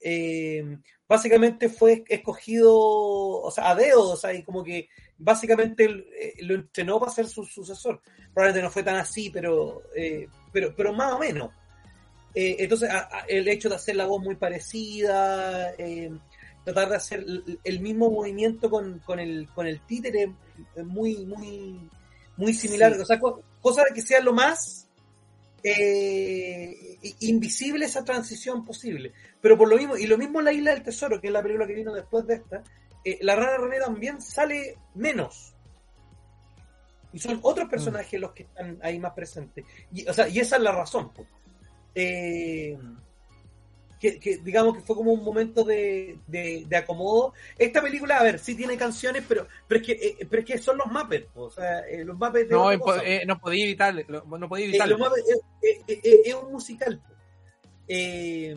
eh, básicamente fue escogido, o sea, a dedo, o sea, y como que básicamente eh, lo entrenó para ser su sucesor. Probablemente no fue tan así, pero, eh, pero, pero más o menos. entonces, el hecho de hacer la voz muy parecida, tratar de hacer el, mismo movimiento con, con, el, con el títere, muy, muy, muy similar, o sea, cosa de que sea lo más eh, invisible esa transición posible. Pero por lo mismo, y lo mismo en La Isla del Tesoro, que es la película que vino después de esta, eh, la rana René también sale menos. Y son otros mm. personajes los que están ahí más presentes. Y, o sea, y esa es la razón. Eh, que, digamos que fue como un momento de, de, acomodo. Esta película, a ver, sí tiene canciones, pero pero es que, eh, pero es que son los Muppets, o sea, eh, los Muppets... No, eh, no podía evitarlo, no podía evitarlo. es, un musical. Y,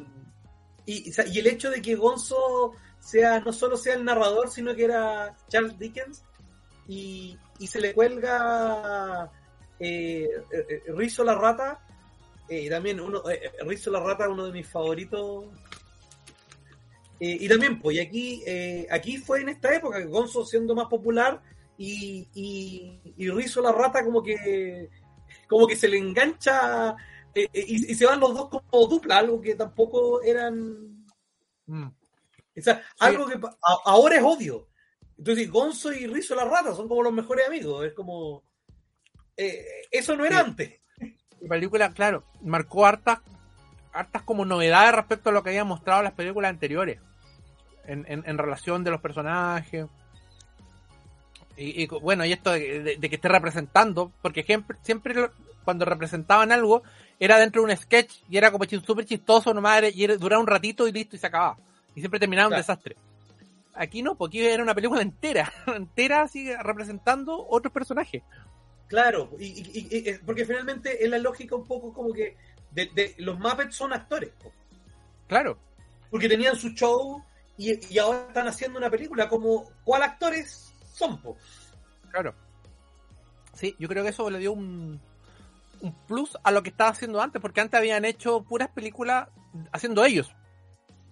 y, el hecho de que Gonzo sea no solo sea el narrador, sino que era Charles Dickens, y, y se le cuelga eh, Rizzo la rata, y también uno, eh, eh, Rizzo la Rata, uno de mis favoritos. y también, pues, y aquí, eh, aquí fue en esta época, Gonzo siendo más popular y, y, Rizzo la Rata como que como que se le engancha y, se van los dos como dupla, algo que tampoco eran... Mm. O sea, algo que ahora es odio. Entonces, Gonzo y Rizzo la Rata son como los mejores amigos. Es como... eso no era antes. La película, claro, marcó hartas, hartas como novedades respecto a lo que habían mostrado las películas anteriores. En, en, relación de los personajes. Y, bueno, y esto de, que esté representando, porque siempre, siempre cuando representaban algo, era dentro de un sketch y era como súper chistoso nomás, y duraba un ratito y listo y se acababa. Y siempre terminaba un desastre. Aquí no, porque era una película entera, [laughs] entera así representando otros personajes. Claro, y, porque finalmente es la lógica un poco como que de, los Muppets son actores. Claro. Porque tenían su show y, ahora están haciendo una película. como ¿Cuál actores son? Po? Claro. Sí, yo creo que eso le dio un, un plus a lo que estaba haciendo antes, porque antes habían hecho puras películas haciendo ellos.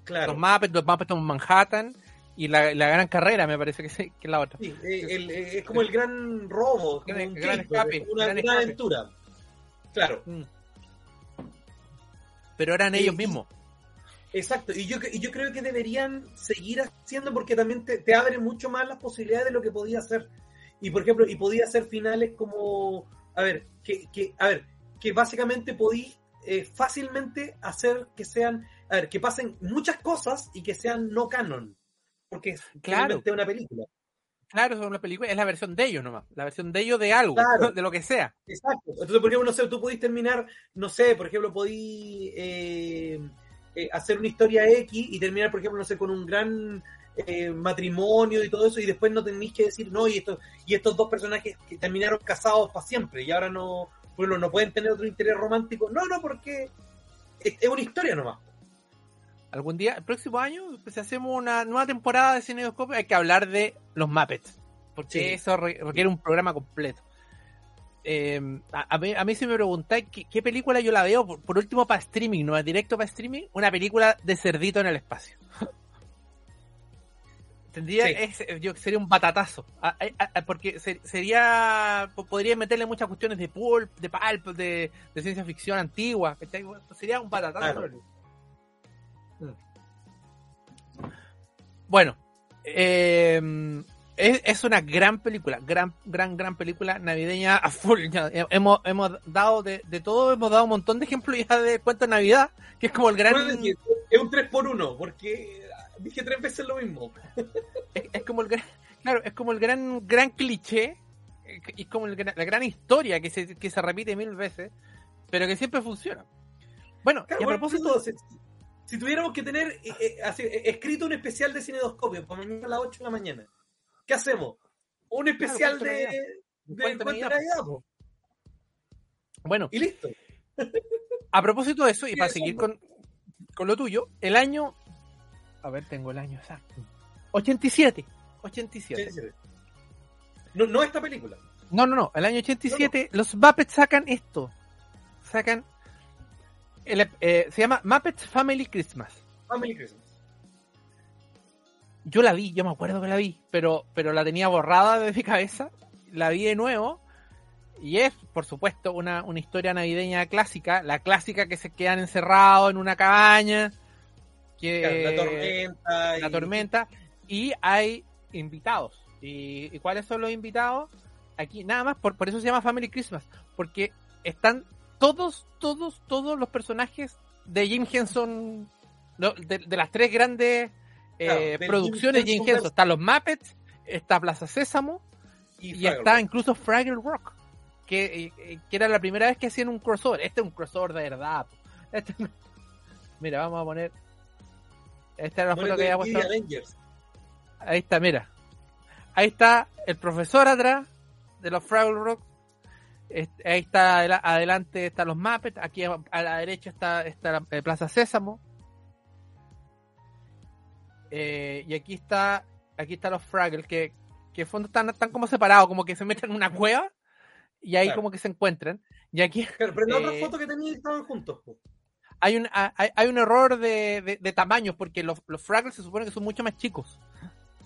Claro. Los Muppets, los Muppets en Manhattan, y la, gran carrera me parece que, [laughs] que es la otra. Sí, eh, es como el gran robo, un gran escape, una, gran aventura. Claro. Mm. Pero eran ellos mismos. Exacto, y yo, y yo creo que deberían seguir haciendo porque también te, te abre mucho más las posibilidades de lo que podía hacer. Y por ejemplo, y podía hacer finales como, a ver, que, que a ver, que básicamente podí eh, fácilmente hacer que sean, a ver, que pasen muchas cosas y que sean no canon porque es claro. una película. Claro, es una película, es la versión de ellos nomás, la versión de ellos de algo, [laughs] de lo que sea. Exacto. Entonces, por ejemplo, no sé, tú pudiste terminar, no sé, por ejemplo, podí eh, eh, hacer una historia X y terminar, por ejemplo, no sé, con un gran eh, matrimonio y todo eso, y después no tenéis que decir, no, y, esto, y estos dos personajes que terminaron casados para siempre, y ahora no, bueno, no pueden tener otro interés romántico. No, no, porque es, es una historia nomás. Algún día, el próximo año, pues, si hacemos una nueva temporada de Cinedoscopio, hay que hablar de los Muppets. Porque Sí. eso re- requiere un programa completo. Eh, a, a mí, a mí si me preguntáis qué, qué película yo la veo, por, por último para streaming, no es directo para streaming, una película de cerdito en el espacio. [laughs] Tendría, Sí. es- yo, sería un batatazo. A- porque ser- sería. po- Podría meterle muchas cuestiones de pulp, de pulp, de, de ciencia ficción antigua. Sería un batatazo. Claro. Bueno, eh, es, es una gran película, gran, gran, gran película navideña a full. Ya, hemos, hemos dado de, de todo, hemos dado un montón de ejemplos ya de cuento de Navidad, que es como el gran. Es un 3 por 1 porque dije tres veces lo mismo. es, es como el gran, claro, es como el gran, gran cliché, y es como el la gran historia que se, que se repite mil veces, pero que siempre funciona. Bueno, Claro, y a bueno, propósito, si, si tuviéramos que tener eh, eh, así, eh, escrito un especial de cinedoscopio para mañana a las 8 de la mañana, ¿qué hacemos? Un especial de de, de Navidad. Po. bueno, y listo. A propósito de eso, y para seguir no. con, con lo tuyo, el año. A ver, tengo el año exacto. 87. 87. Sí, sí. No, no esta película. No, no, no. El año 87, los Muppets sacan esto. Sacan. El, eh, se llama Muppets Family Christmas. Family Christmas. Yo la vi, yo me acuerdo que la vi, pero, pero la tenía borrada de mi cabeza. La vi de nuevo. Y es, por supuesto, una, una historia navideña clásica. La clásica que se quedan encerrados en una cabaña. Que, Claro, la tormenta. y- la tormenta y hay invitados. ¿Y, y cuáles son los invitados? Aquí, nada más, por, por eso se llama Family Christmas, porque están todos, todos, todos los personajes de Jim Henson, no, de, de las tres grandes eh, Claro, producciones de Jim Jim Henson Henson. Están los Muppets, está Plaza Sésamo y, está Rock. incluso Fraggle Rock, que, eh, que era la primera vez que hacían un crossover. Este es un crossover de verdad. Este- mira, vamos a poner... Esta era la foto que había puesto. Ahí está, mira. Ahí está el profesor atrás de los Fraggle Rock. Ahí está adela- adelante están los Muppets. Aquí a la derecha está, está la eh, Plaza Sésamo. Eh, y aquí está aquí están los Fraggle que, que en fondo están, están como separados, como que se meten en una cueva y ahí Claro. como que se encuentran. Y aquí Claro, pero en la otra Eh, foto que tenía estaban juntos. po. hay un, hay, hay un error de, de, de tamaños porque los, los Fraggles se supone que son mucho más chicos.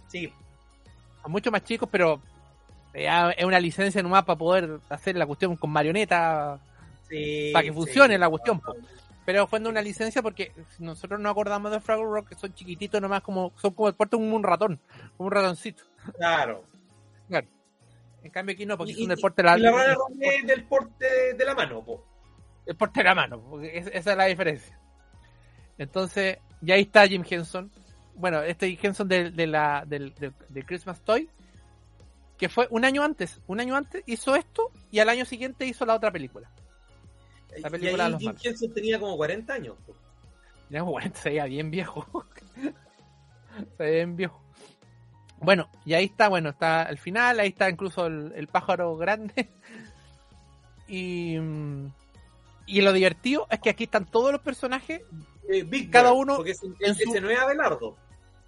Sí, son mucho más chicos, pero es una licencia nomás para poder hacer la cuestión con marioneta, sí. para que sí. funcione la cuestión. po. Pero fue una licencia porque nosotros no acordamos de Fraggle Rock, que son chiquititos nomás, como son como el porte como un ratón, como un ratoncito. Claro. En cambio aquí no, porque Y, son y- del porte de la, y la es del porte de, la mano, po. el porte de la mano, porque es- esa es la diferencia. Entonces, ya ahí está Jim Henson. Bueno, este Jim Henson de, de la, del, del- de Christmas Toy, que fue un año antes. Un año antes hizo esto y al año siguiente hizo la otra película. La y película de los Jim. Henson tenía como 40 años. po. Ya, bueno, se veía bien viejo. [laughs] se veía bien viejo. Bueno, y ahí está, bueno, está el final, ahí está incluso el, el pájaro grande. [laughs] Y, y lo divertido es que aquí están todos los personajes. Eh, Big Cada uno Porque ese, en ese su- no es Abelardo.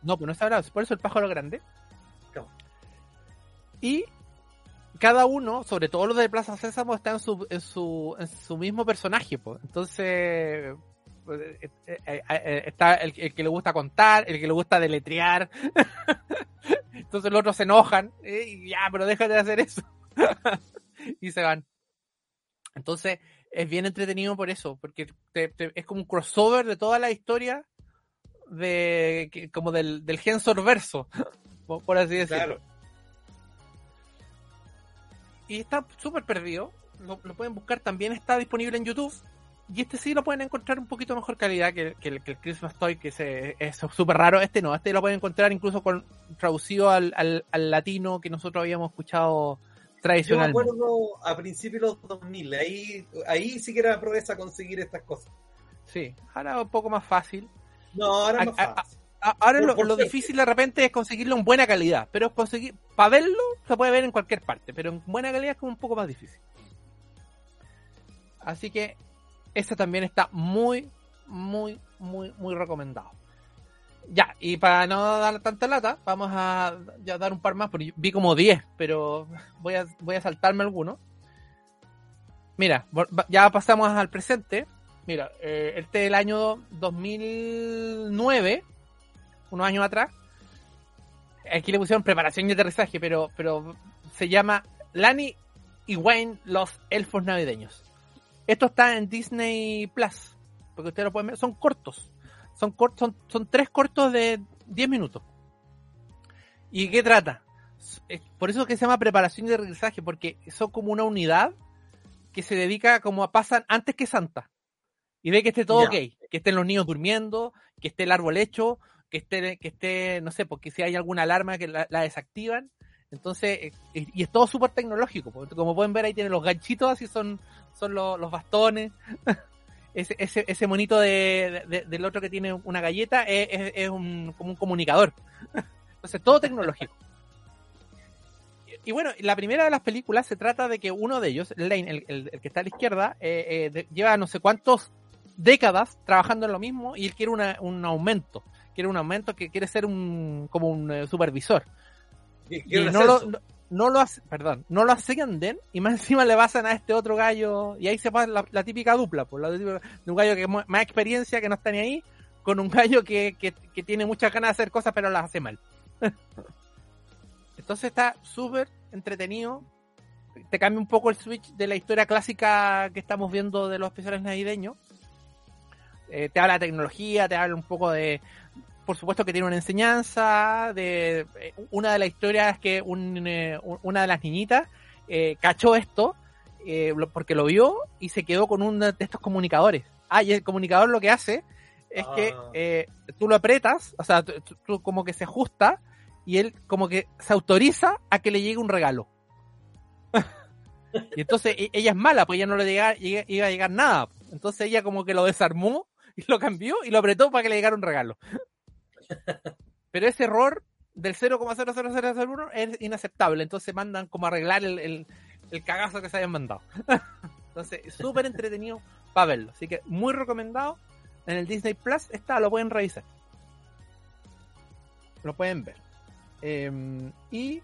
No, pues no está hablando, por eso el pájaro grande. Y cada uno, sobre todo los de Plaza Sésamo, está en su, en su, en su mismo personaje. Pues. Entonces, eh, eh, eh, está el, que le gusta contar, el que le gusta deletrear. [laughs] Entonces los otros se enojan. ya, pero déjate de hacer eso. [laughs] y se van. Entonces, es bien entretenido por eso, porque te- te- es como un crossover de toda la historia de como del, del verso, [laughs] por así decirlo. Claro. Y está súper perdido. Lo, lo pueden buscar, también está disponible en YouTube. Y este sí lo pueden encontrar un poquito mejor calidad que, que el, que el Christmas Toy, que se- es súper raro. Este no, este lo pueden encontrar incluso con traducido al, al, al latino que nosotros habíamos escuchado Yo me acuerdo a principios de los 2000, ahí, ahí sí que era proeza conseguir estas cosas. Sí, ahora un poco más fácil. No, ahora es más A- a- fácil. Ahora lo, difícil de repente es conseguirlo en buena calidad, pero conseguir, para verlo se puede ver en cualquier parte, pero en buena calidad es como un poco más difícil. Así que este también está muy, muy, muy, muy recomendado. Ya, y para no dar tanta lata, vamos a ya dar un par más, porque vi como 10, pero voy a, voy a saltarme algunos. Mira, ya pasamos al presente. Mira, eh, este del año 2009, unos años atrás. Aquí le pusieron preparación y aterrizaje, pero, pero se llama Lani y Wayne, los elfos navideños. Esto está en Disney Plus, porque ustedes lo pueden ver, son cortos. Son, cortos, son, tres cortos de 10 minutos. ¿Y qué trata? Por eso que se llama preparación y aterrizaje, porque son como una unidad que se dedica como a pasan antes que Santa. Y ve que esté todo ok, que estén los niños durmiendo, que esté el árbol hecho, que esté, que esté, no sé, porque si hay alguna alarma que la, desactivan. Entonces, eh, y es todo súper tecnológico. Como pueden ver, ahí tienen los ganchitos, así son, son los, bastones. [laughs] ese, ese, ese monito de, del otro que tiene una galleta es, un, como un comunicador. [laughs] Entonces, todo tecnológico. Y bueno, la primera de las películas se trata de que uno de ellos, Lane, el, que está a la izquierda, eh, eh, lleva no sé cuántos décadas trabajando en lo mismo y él quiere un aumento. Quiere un aumento que quiere ser un como un eh, supervisor. Y, no lo, no, lo hace, perdón, no lo ascienden y más [laughs] encima le pasan a este otro gallo y ahí se pasa la, típica dupla, pues, la de un gallo que más experiencia que no está ni ahí con un gallo que, que, que tiene muchas ganas de hacer cosas pero las hace mal. [laughs] Entonces está súper entretenido. Te cambia un poco el switch de la historia clásica que estamos viendo de los especiales navideños. Eh, te habla de tecnología, te habla un poco de. Por supuesto que tiene una enseñanza. de eh, Una de las historias es que eh, una de las niñitas cachó esto porque lo vio y se quedó con uno de estos comunicadores. Ah, y el comunicador lo que hace es que ah. tú lo apretas, o sea, tú como que se ajusta y él como que se autoriza a que le llegue un regalo. [laughs] y entonces e, ella es mala, pues ella no le llega, iba a llegar nada. Entonces ella como que lo desarmó y lo cambió y lo apretó para que le llegara un regalo. Pero ese error del 0,00001 es inaceptable. Entonces mandan como arreglar el, el, cagazo que se habían mandado. [laughs] Entonces, súper entretenido para verlo. Así que muy recomendado. En el Disney Plus está, lo pueden revisar. Lo pueden ver. Em, y.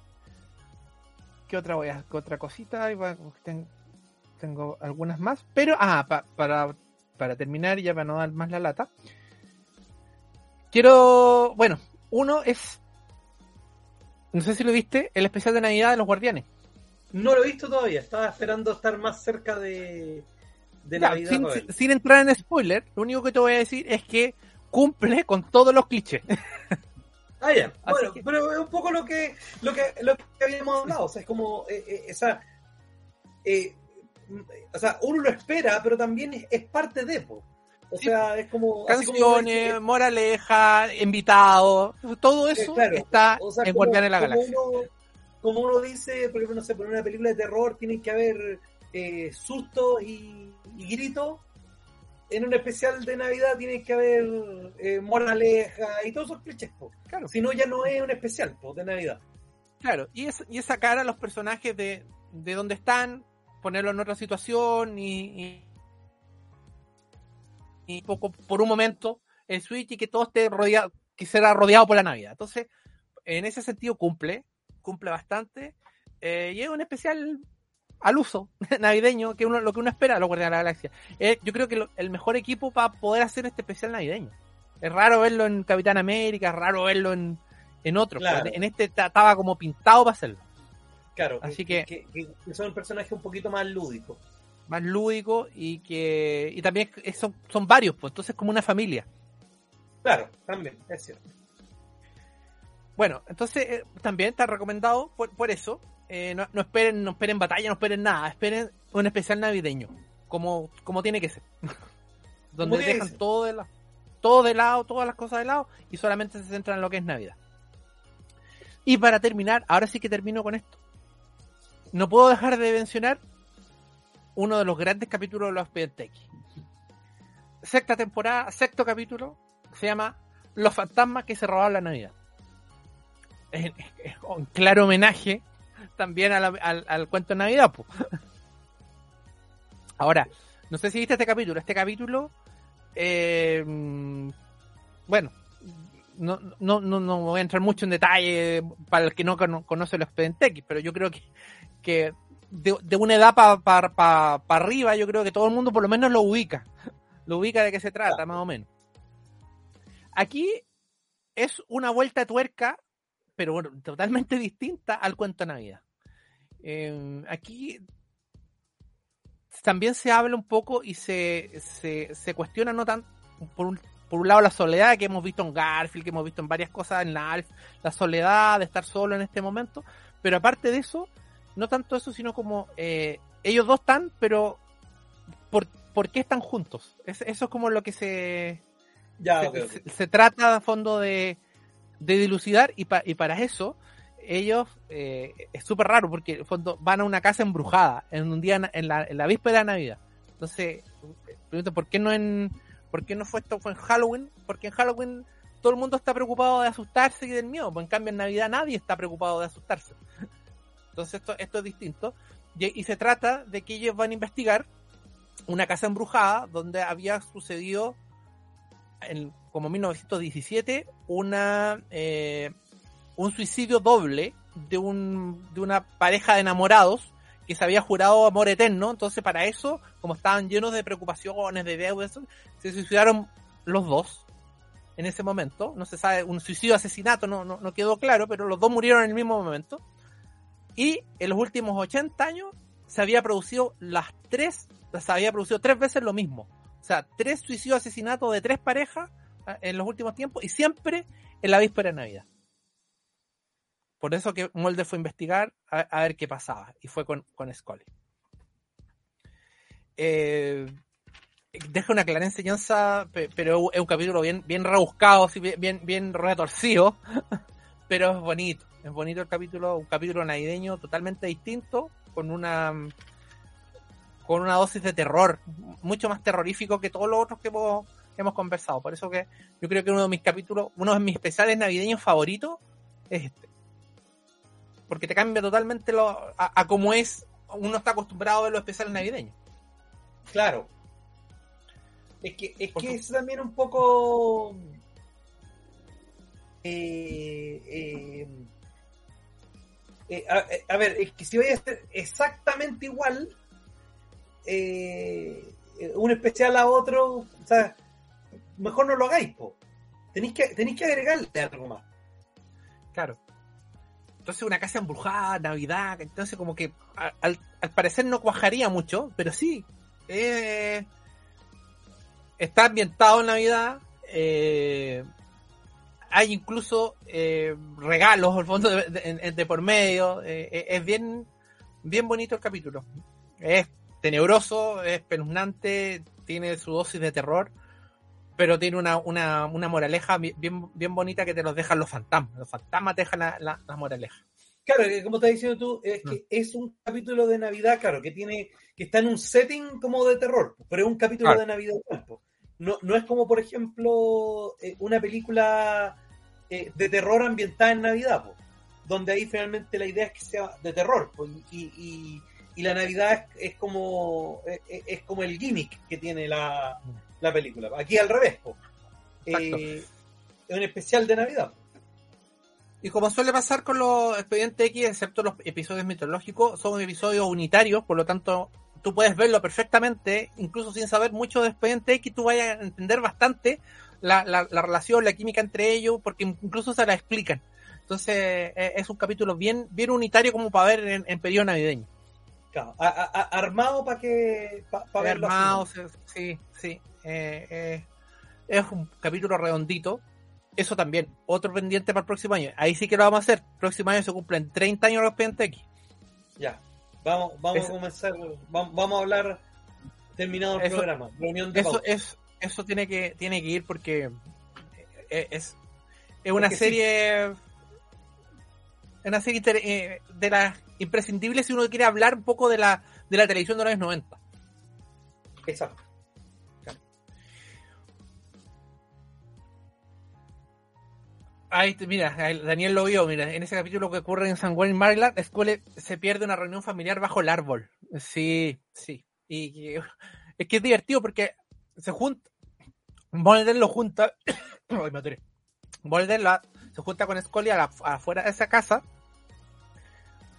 ¿Qué otra voy a, otra cosita? tengo, algunas más. Pero, ah, para, para terminar, ya para no dar más la lata. Quiero. Bueno, uno es. No sé si lo viste, el especial de Navidad de los Guardianes. No lo he visto todavía, estaba esperando estar más cerca de, de Navidad. Sin, sin, entrar en spoiler, lo único que te voy a decir es que cumple con todos los clichés. Ah, ya. [laughs] Bueno, pero es un poco lo que, lo que, lo que habíamos hablado. O sea, es como eh, eh, esa. Eh, o sea, uno lo espera, pero también es, parte de. O sea, es como. Canciones, moraleja, invitados, todo eso está en Guardián de la Galaxia. como uno dice, por ejemplo, no sé, por una película de terror tiene que haber eh, sustos y, y gritos en un especial de Navidad tiene que haber eh, moraleja y todos esos clichés, claro. Si no, ya no es un especial de Navidad. Claro, y es, y es sacar a los personajes de, de donde están, ponerlo en otra situación y, y, poco por un momento el Switch y que todo esté rodeado, que será rodeado por la Navidad. Entonces, en ese sentido cumple, cumple bastante. Eh, y es un especial al uso [laughs] navideño que uno lo que uno espera los Guardianes de la Galaxia. Eh, yo creo que el mejor equipo para poder hacer este especial navideño. Es raro verlo en Capitán América, es raro verlo en, en otro. En este estaba como pintado para hacerlo. Claro, así que, que, son un personaje un poquito más lúdico. Más lúdico y que y también son, son varios, pues entonces como una familia. Claro, también, es cierto. Bueno, entonces eh, también está recomendado por, por eso. Eh, no, esperen, no esperen batalla, no esperen nada, esperen un especial navideño, como, como tiene que ser. [laughs] Donde dejan todo de, lado, todo de lado, todas las cosas de lado, y solamente se centran en lo que es Navidad. Y para terminar, ahora sí que termino con esto. No puedo dejar de mencionar uno de los grandes capítulos de los Expedientes Sexta temporada, sexto capítulo, se llama los fantasmas que se robaban la Navidad. Es, un claro homenaje también al, cuento de Navidad. Ahora, no sé si viste este capítulo. Este capítulo, eh, bueno, no, no, no, voy a entrar mucho en detalle para el que no conoce los X, pero yo creo que, que de, una edad para arriba, yo creo que todo el mundo por lo menos lo ubica. Lo ubica de qué se trata, más o menos. Aquí es una vuelta de tuerca, pero bueno, totalmente [laughs] distinta al cuento de Navidad. Eh, aquí también se habla un poco y se, se, se cuestiona no tan por un, por un lado la soledad que hemos visto en Garfield, que hemos visto en varias cosas en la Alf, la soledad de estar solo en este momento, pero aparte de eso, no tanto eso, sino como eh, ellos dos están, pero ¿por, ¿por qué están juntos? eso es como lo que se, ya, se, trata a fondo de, de dilucidar y, y para eso ellos eh, es súper raro porque en fondo van a una casa embrujada en un día en la, en la víspera de Navidad. Entonces, pregunto, ¿por qué no en por qué no fue esto fue en Halloween? Porque en Halloween todo el mundo está preocupado de asustarse y del miedo, pues en cambio en Navidad nadie está preocupado de asustarse. Entonces esto, esto es distinto. Y, se trata de que ellos van a investigar una casa embrujada donde había sucedido en como 1917 una eh, un suicidio doble de, un, de una pareja de enamorados que se había jurado amor eterno. Entonces, para eso, como estaban llenos de preocupaciones, de deudas, se suicidaron los dos en ese momento. No se sabe, un suicidio asesinato, no, no, no quedó claro, pero los dos murieron en el mismo momento. Y en los últimos 80 años se había producido las tres, se había producido tres veces lo mismo. O sea, tres suicidios asesinatos de tres parejas ah, en los últimos tiempos y siempre en la víspera de Navidad. Por eso que Mulder fue a investigar a, ver qué pasaba. Y fue con, con Scully. Eh, deja una clara enseñanza, pero es un capítulo bien, bien rebuscado, bien, bien retorcido. [laughs] Pero es bonito. Es bonito el capítulo, un capítulo navideño totalmente distinto, con una con una dosis de terror, mucho más terrorífico que todos los otros que hemos, que hemos conversado. Por eso que yo creo que uno de mis capítulos, uno de mis especiales navideños favoritos es este porque te cambia totalmente lo, a, cómo es, uno está acostumbrado a ver los especiales navideños. Claro. Es que es, que es también un poco... Eh, eh, eh, a, ver, es que si voy a hacer exactamente igual, un especial a otro, o sea, mejor no lo hagáis, po. Tenéis que, tenéis que agregarle algo más. Claro. Entonces una casa embrujada, Navidad, entonces como que al, parecer no cuajaría mucho, pero sí. Eh, está ambientado en Navidad. Eh, hay incluso eh, regalos al fondo de, por medio. es bien, bien bonito el capítulo. Es tenebroso, es penuznante, tiene su dosis de terror, pero tiene una, una, una moraleja bien, bien bonita que te los dejan los fantasmas. Los fantasmas te dejan la, la, moraleja. Claro, como estás diciendo tú, es que mm. es un capítulo de Navidad, claro, que tiene, que está en un setting como de terror, pero es un capítulo de Navidad. No, no es como, por ejemplo, eh, una película eh, de terror ambientada en Navidad, donde ahí finalmente la idea es que sea de terror, y, y, y, la Navidad es, como es, es, como el gimmick que tiene la, la película. Aquí al revés, eh, es un especial de Navidad. Y como suele pasar con los expedientes X, excepto los episodios mitológicos, son episodios unitarios, por lo tanto, tú puedes verlo perfectamente, incluso sin saber mucho de expediente X, tú vayas a entender bastante la, la, relación, la química entre ellos, porque incluso se la explican. Entonces, e, es un capítulo bien, bien unitario como para ver en, periodo navideño. Claro, armado para que. armado, sí, sí. Eh, eh, es un capítulo redondito. Eso también, otro pendiente para el próximo año. Ahí sí que lo vamos a hacer. El próximo año se cumplen 30 años los pendientes X. Ya, vamos, vamos a comenzar, vamos, a hablar terminado el programa. eso, es, eso tiene que, tiene que ir porque eh, es, es una serie una serie de las imprescindibles si uno quiere hablar un poco de la, de la televisión de los años 90. Exacto. Ahí, mira, Daniel lo vio, mira, en ese capítulo que ocurre en San Juan, Maryland, Scully se pierde una reunión familiar bajo el árbol. Sí, sí. Y, es que es divertido porque se junta, Mulder lo junta, [coughs] Ay, me Mulder se junta con Scully afuera de esa casa,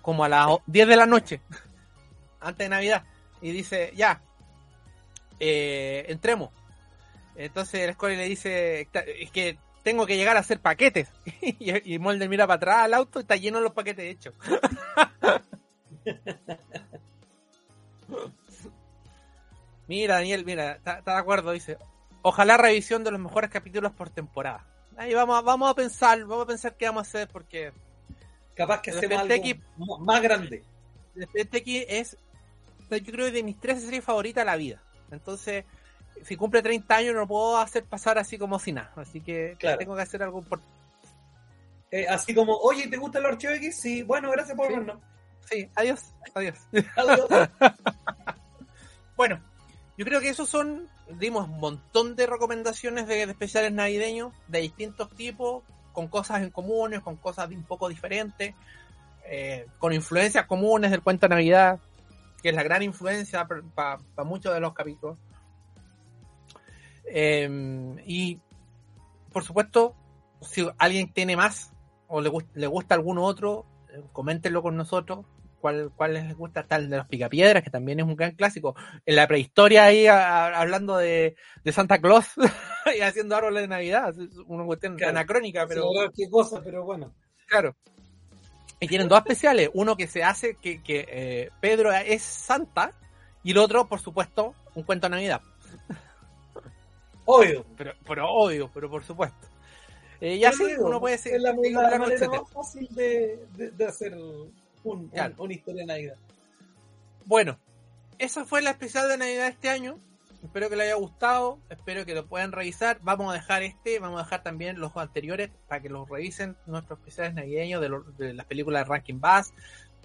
como a las 10 de la noche, [laughs] antes de Navidad, y dice, ya, eh, entremos. Entonces el le dice, es que tengo que llegar a hacer paquetes. [laughs] y, Molder mira para atrás al auto y está lleno de los paquetes hechos. [laughs] mira, Daniel, mira, está, de acuerdo, dice. Ojalá revisión de los mejores capítulos por temporada. Ahí vamos, vamos a pensar, vamos a pensar qué vamos a hacer porque capaz que hacemos algo más grande. X es, yo creo, de mis tres series favoritas de la vida. Entonces, si cumple 30 años no puedo hacer pasar así como si nada. Así que tengo que hacer algo por... Eh, así como, oye, ¿te gusta el archivo X? Sí, bueno, gracias por vernos. Sí, adiós, adiós. [laughs] adiós. [laughs] bueno, yo creo que esos son, dimos un montón de recomendaciones de, especiales navideños de distintos tipos, con cosas en comunes, con cosas un poco diferentes, eh, con influencias comunes del cuento de Navidad, que es la gran influencia para muchos de los capítulos. Em, y por supuesto, si alguien tiene más o le, le gusta alguno otro, eh, coméntenlo con nosotros. ¿Cuál, ¿Cuál les gusta? Tal de los picapiedras, que también es un gran clásico. En la prehistoria ahí hablando de, Santa Claus [laughs] y haciendo árboles de Navidad. Es una cuestión anacrónica, pero. qué cosa, pero bueno. Claro. Y tienen dos especiales. Uno que se hace que, que eh, Pedro es Santa y el otro, por supuesto, un cuento de Navidad. Obvio. Pero, pero obvio, pero por supuesto. Eh, y así uno puede ser. Es la, manera más fácil de, de, hacer un, una historia de Navidad. Bueno, esa fue la especial de Navidad este año. Espero que les haya gustado, espero que lo puedan revisar. Vamos a dejar este, vamos a dejar también los anteriores para que los revisen, nuestros especiales navideños de, de las películas de Ranking Bass,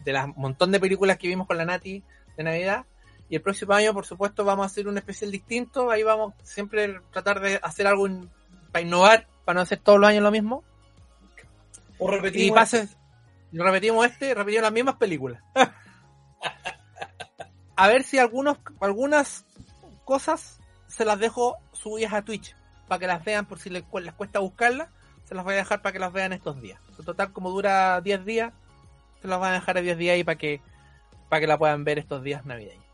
de las montón de películas que vimos con la Nati de Navidad. Y el próximo año, por supuesto, vamos a hacer un especial distinto. Ahí vamos siempre tratar de hacer algo para innovar, para no hacer todos los años lo mismo. O repetimos. Y pases, repetimos este, repetimos las mismas películas. [laughs] a ver si algunos, algunas cosas se las dejo subidas a Twitch para que las vean por si les, les cuesta buscarlas. Se las voy a dejar para que las vean estos días. En total, como dura 10 días, se las voy a dejar a 10 días ahí para que, para que la puedan ver estos días navideños.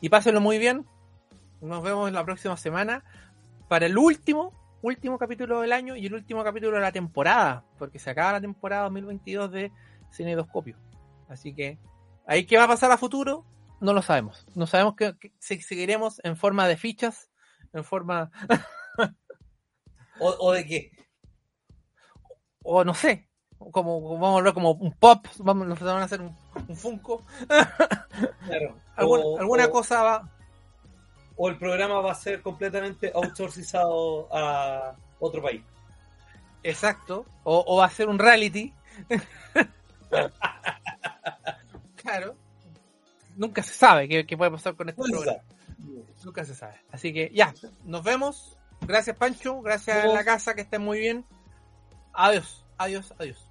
Y pásenlo muy bien. Nos vemos en la próxima semana para el último, último capítulo del año y el último capítulo de la temporada, porque se acaba la temporada 2022 de Cinedoscopio. Así que, ahí qué va a pasar a futuro, no lo sabemos. No sabemos que, si seguiremos en forma de fichas, en forma... [laughs] o, de qué? O no sé, como vamos a ver como un pop, vamos, nos van a hacer un, un Funko. Claro. [laughs] alguna cosa va. O el programa va a ser completamente outsourcizado a otro país. Exacto. O, va a ser un reality. [laughs] claro. Nunca se sabe qué, puede pasar con este programa. Nunca se sabe. Así que ya, nos vemos. Gracias Pancho, gracias en la casa, que estén muy bien. Adiós, adiós, adiós.